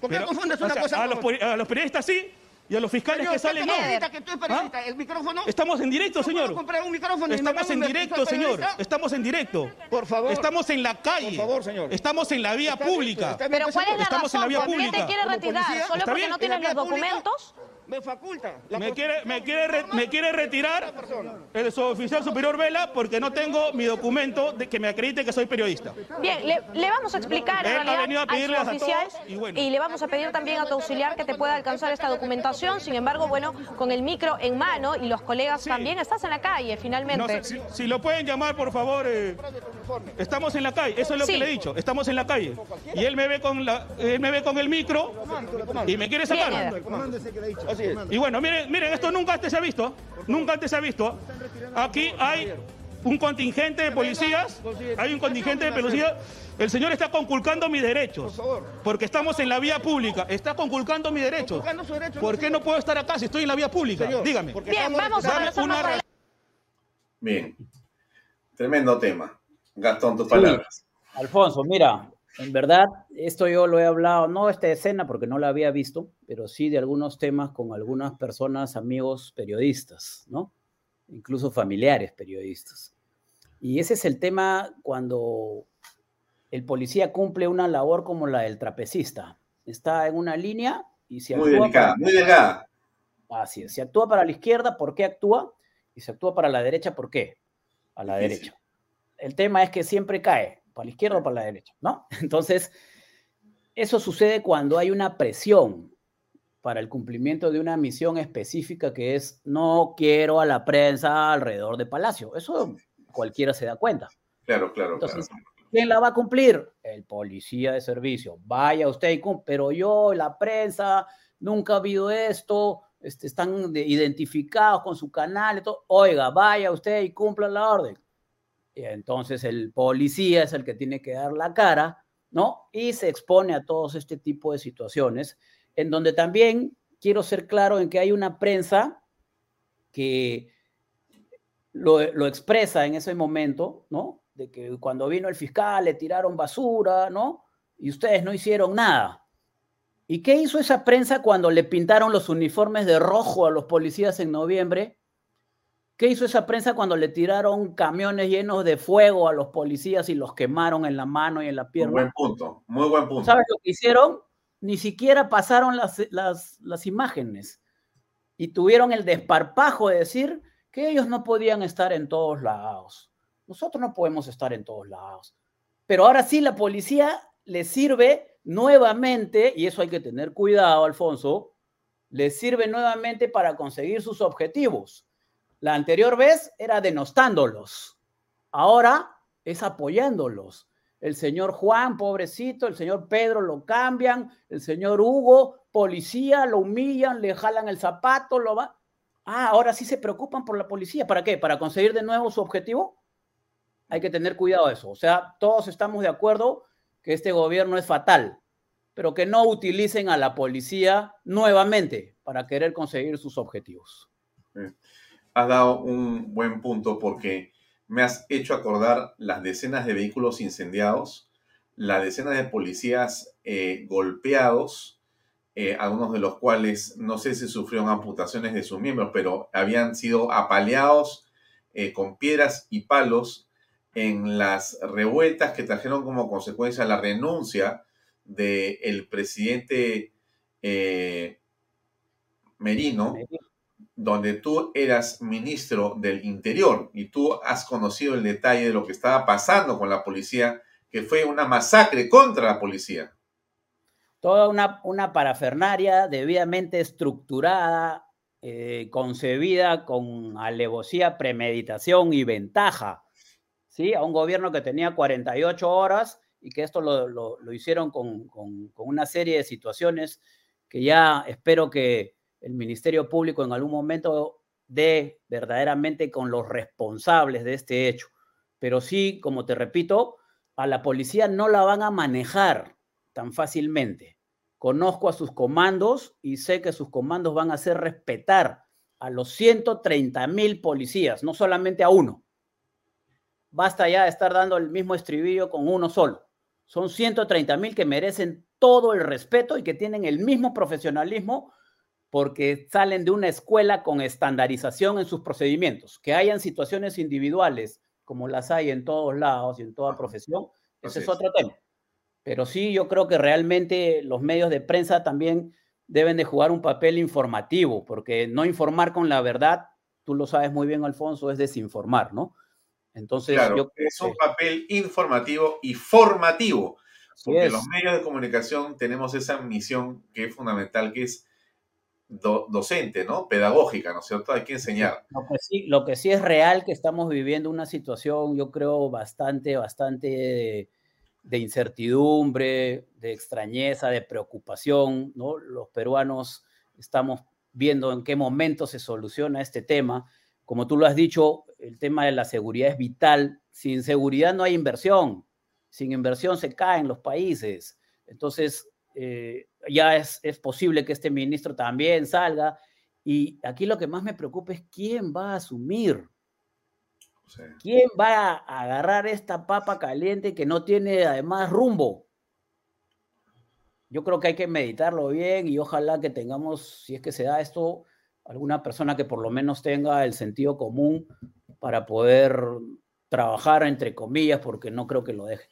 ¿Por qué confundes una cosa
a los, a los periodistas sí, y a los fiscales que salen no.
Que tú ¿Ah? ¿El micrófono?
Estamos en directo, señor.
comprar un micrófono
Estamos en directo, señor. Estamos en directo.
Por favor.
Estamos en la calle.
Por favor, señor.
Estamos en la vía pública.
Pero ¿cuál es la
Estamos
razón?
en la vía
¿Por qué te quiere retirar? ¿Solo porque no tienes los documentos?
Me faculta.
me, quiere, me, quiere me quiere retirar el oficial superior Vela porque no tengo mi documento de que me acredite que soy periodista.
Bien, le, vamos a explicar en realidad, al oficial y, le vamos a pedir también a tu auxiliar que te pueda alcanzar esta documentación. Sin embargo, bueno, con el micro en mano y los colegas también, estás en la calle finalmente.
si, lo pueden llamar, por favor. Eh, estamos en la calle, eso es lo que le he dicho, estamos en la calle. Y él me ve con, la, él me ve con el micro y me quiere sacar. Y bueno, miren, miren, esto nunca antes se ha visto. Nunca antes se ha visto. Aquí hay un contingente de policías. Hay un contingente de policías. El señor está conculcando mis derechos. Porque estamos en la vía pública. Está conculcando mis derechos. ¿Por qué no puedo estar acá si estoy en la vía pública? Dígame.
Bien, vamos a una...
Bien. Tremendo tema. Gastón, tus palabras.
Alfonso, mira, en verdad, esto yo lo he hablado, no esta escena porque no la había visto, pero sí de algunos temas con algunas personas, amigos periodistas, ¿no? Incluso familiares periodistas. Y ese es el tema cuando el policía cumple una labor como la del trapecista. Está en una línea y se
muy Delicada, muy delicada.
Así es. Si actúa para la izquierda, ¿por qué actúa? Y si actúa para la derecha, ¿por qué? A la derecha. El tema es que siempre cae para la izquierda o para la derecha, ¿no? <laughs> Entonces, eso sucede cuando hay una presión para el cumplimiento de una misión específica que es no quiero a la prensa alrededor de Palacio. Eso cualquiera se da cuenta.
Claro, claro. Entonces,
¿quién la va a cumplir? El policía de servicio. Vaya usted y cumple, pero yo, la prensa, nunca ha habido esto, este, están identificados con su canal, y todo. oiga, vaya usted y cumpla la orden entonces el policía es el que tiene que dar la cara, ¿no? Y se expone a todos este tipo de situaciones, en donde también quiero ser claro en que hay una prensa que lo, expresa en ese momento, ¿no? De que cuando vino el fiscal le tiraron basura, ¿no? Y ustedes no hicieron nada. ¿Y qué hizo esa prensa cuando le pintaron los uniformes de rojo a los policías en noviembre? ¿Qué hizo esa prensa cuando le tiraron camiones llenos de fuego a los policías y los quemaron en la mano y en la pierna?
Muy buen punto, muy buen punto.
¿Sabes lo que hicieron? Ni siquiera pasaron las, las, imágenes y tuvieron el desparpajo de decir que ellos no podían estar en todos lados. Nosotros no podemos estar en todos lados. Pero ahora sí la policía le sirve nuevamente, y eso hay que tener cuidado, Alfonso, le sirve nuevamente para conseguir sus objetivos. La anterior vez era denostándolos. Ahora es apoyándolos. El señor Juan, pobrecito, el señor Pedro lo cambian, el señor Hugo, policía, lo humillan, le jalan el zapato, lo va. Ah, ahora sí se preocupan por la policía. ¿Para qué? ¿Para conseguir de nuevo su objetivo? Hay que tener cuidado de eso. O sea, todos estamos de acuerdo que este gobierno es fatal, pero que no utilicen a la policía nuevamente para querer conseguir sus objetivos.
Has dado un buen punto porque me has hecho acordar las decenas de vehículos incendiados, las decenas de policías eh, golpeados, eh, algunos de los cuales no sé si sufrieron amputaciones de sus miembros, pero habían sido apaleados eh, con piedras y palos en las revueltas que trajeron como consecuencia la renuncia del presidente Merino, donde tú eras ministro del Interior y tú has conocido el detalle de lo que estaba pasando con la policía, que fue una masacre contra la policía.
Toda una, una parafernaria debidamente estructurada, eh, concebida con alevosía, premeditación y ventaja, ¿sí? A un gobierno que tenía 48 horas y que esto lo, lo, hicieron con, con, con una serie de situaciones que ya espero que el Ministerio Público en algún momento dé verdaderamente con los responsables de este hecho. Pero sí, como te repito, a la policía no la van a manejar tan fácilmente. Conozco a sus comandos y sé que sus comandos van a hacer respetar a los 130 mil policías, no solamente a uno. Basta ya estar dando el mismo estribillo con uno solo. Son 130 mil que merecen todo el respeto y que tienen el mismo profesionalismo porque salen de una escuela con estandarización en sus procedimientos. Que hayan situaciones individuales, como las hay en todos lados y en toda profesión, ese es otro tema. Pero sí, yo creo que realmente los medios de prensa también deben de jugar un papel informativo, porque no informar con la verdad, tú lo sabes muy bien, Alfonso, es desinformar, ¿no?
Entonces, yo es un papel informativo y formativo, porque los medios de comunicación tenemos esa misión que es fundamental, que es docente, ¿no? Pedagógica, ¿no es cierto? Hay que enseñar.
Lo que, sí, lo que es real que estamos viviendo una situación, yo creo, bastante, bastante de, incertidumbre, de extrañeza, de preocupación, ¿no? Los peruanos estamos viendo en qué momento se soluciona este tema. Como tú lo has dicho, el tema de la seguridad es vital. Sin seguridad no hay inversión. Sin inversión se caen los países. Entonces, eh, ya es, posible que este ministro también salga. Y aquí lo que más me preocupa es quién va a asumir. ¿Quién va a agarrar esta papa caliente que no tiene además rumbo? Yo creo que hay que meditarlo bien y ojalá que tengamos, si es que se da esto, alguna persona que por lo menos tenga el sentido común para poder trabajar entre comillas, porque no creo que lo dejen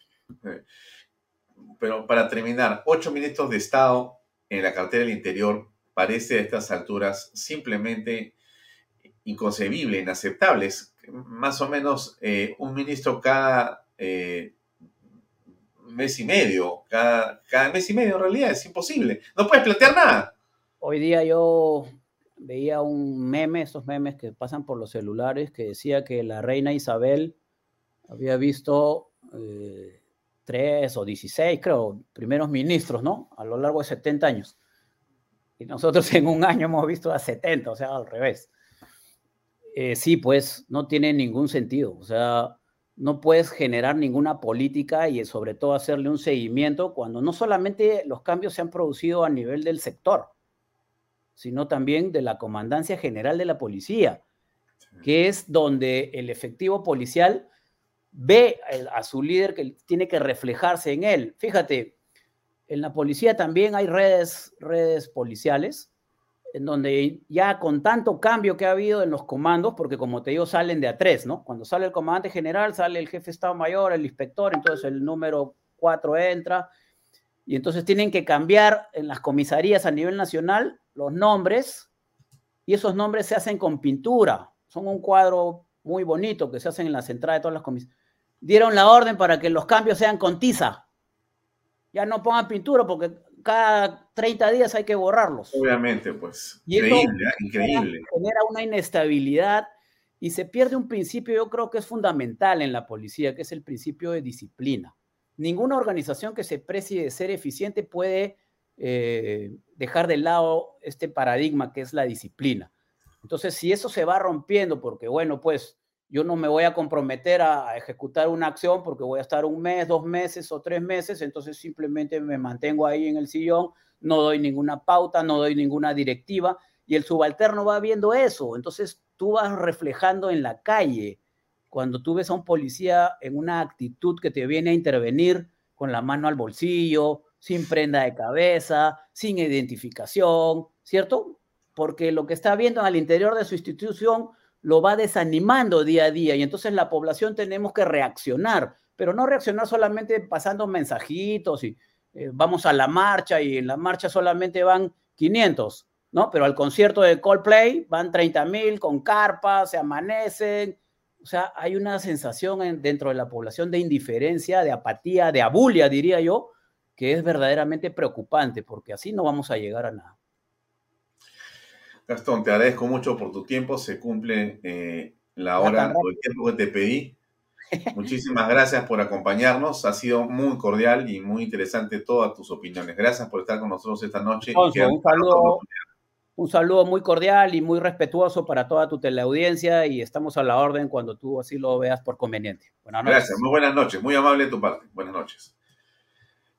pero para terminar, ocho ministros de Estado en la cartera del Interior parece a estas alturas simplemente inconcebible, inaceptable. más o menos eh, un ministro cada eh, mes y medio, cada, cada mes y medio en realidad, es imposible. No puedes plantear nada.
Hoy día yo veía un meme, esos memes que pasan por los celulares, que decía que la reina Isabel había visto eh, tres o 16, creo, primeros ministros, ¿no? A lo largo de 70 años. Y nosotros <laughs> en un año hemos visto a 70, o sea, al revés. Eh, sí, pues no tiene ningún sentido. O sea, no puedes generar ninguna política y sobre todo hacerle un seguimiento cuando no solamente los cambios se han producido a nivel del sector, sino también de la Comandancia General de la Policía, que es donde el efectivo policial ve a su líder que tiene que reflejarse en él. Fíjate, en la policía también hay redes, redes policiales, en donde ya con tanto cambio que ha habido en los comandos, porque como te digo, salen de a tres, ¿no? Cuando sale el comandante general, sale el jefe de Estado Mayor, el inspector, entonces el número cuatro entra, y entonces tienen que cambiar en las comisarías a nivel nacional los nombres, y esos nombres se hacen con pintura, son un cuadro muy bonito que se hacen en las entradas de todas las comisarías dieron la orden para que los cambios sean con tiza. Ya no pongan pintura porque cada 30 días hay que borrarlos.
Obviamente, pues. increíble, ¿eh? increíble.
Genera una inestabilidad y se pierde un principio, yo creo que es fundamental en la policía, que es el principio de disciplina. Ninguna organización que se precie de ser eficiente puede eh, dejar de lado este paradigma que es la disciplina. Entonces, si eso se va rompiendo, porque bueno, pues yo no me voy a comprometer a ejecutar una acción porque voy a estar un mes, dos meses o tres meses, entonces simplemente me mantengo ahí en el sillón, no doy ninguna pauta, no doy ninguna directiva y el subalterno va viendo eso, entonces tú vas reflejando en la calle cuando tú ves a un policía en una actitud que te viene a intervenir con la mano al bolsillo, sin prenda de cabeza, sin identificación, ¿cierto? Porque lo que está viendo al interior de su institución lo va desanimando día a día y entonces la población tenemos que reaccionar, pero no reaccionar solamente pasando mensajitos y eh, vamos a la marcha y en la marcha solamente van 500, ¿no? Pero al concierto de Coldplay van 30 mil con carpas, se amanecen. O sea, hay una sensación dentro de la población de indiferencia, de apatía, de abulia, diría yo, que es verdaderamente preocupante, porque así no vamos a llegar a nada.
Gastón, te agradezco mucho por tu tiempo. Se cumple eh, la hora o el tiempo que te pedí. <laughs> Muchísimas gracias por acompañarnos. Ha sido muy cordial y muy interesante todas tus opiniones. Gracias por estar con nosotros esta noche.
un, saludo, un saludo muy cordial y muy respetuoso para toda tu teleaudiencia y estamos a la orden cuando tú así lo veas por conveniente.
Buenas noches. Gracias, muy buenas noches. Muy amable de tu parte. Buenas noches.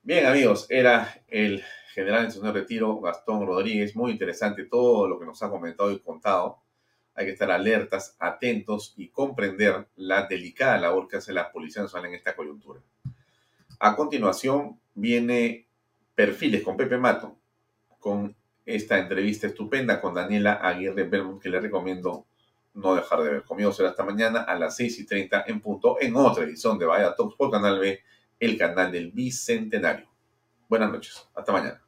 Bien, amigos, era el general en su retiro, Gastón Rodríguez. Muy interesante todo lo que nos ha comentado y contado. Hay que estar alertas, atentos y comprender la delicada labor que hace la Policía Nacional en esta coyuntura. A continuación viene Perfiles con Pepe Mato, con esta entrevista estupenda con Daniela Aguirre Belmont, que le recomiendo no dejar de ver. Conmigo será esta mañana a las 6 y 30 en punto en otra edición de Vaya Talks por Canal B, el canal del Bicentenario. Buenas noches. Hasta mañana.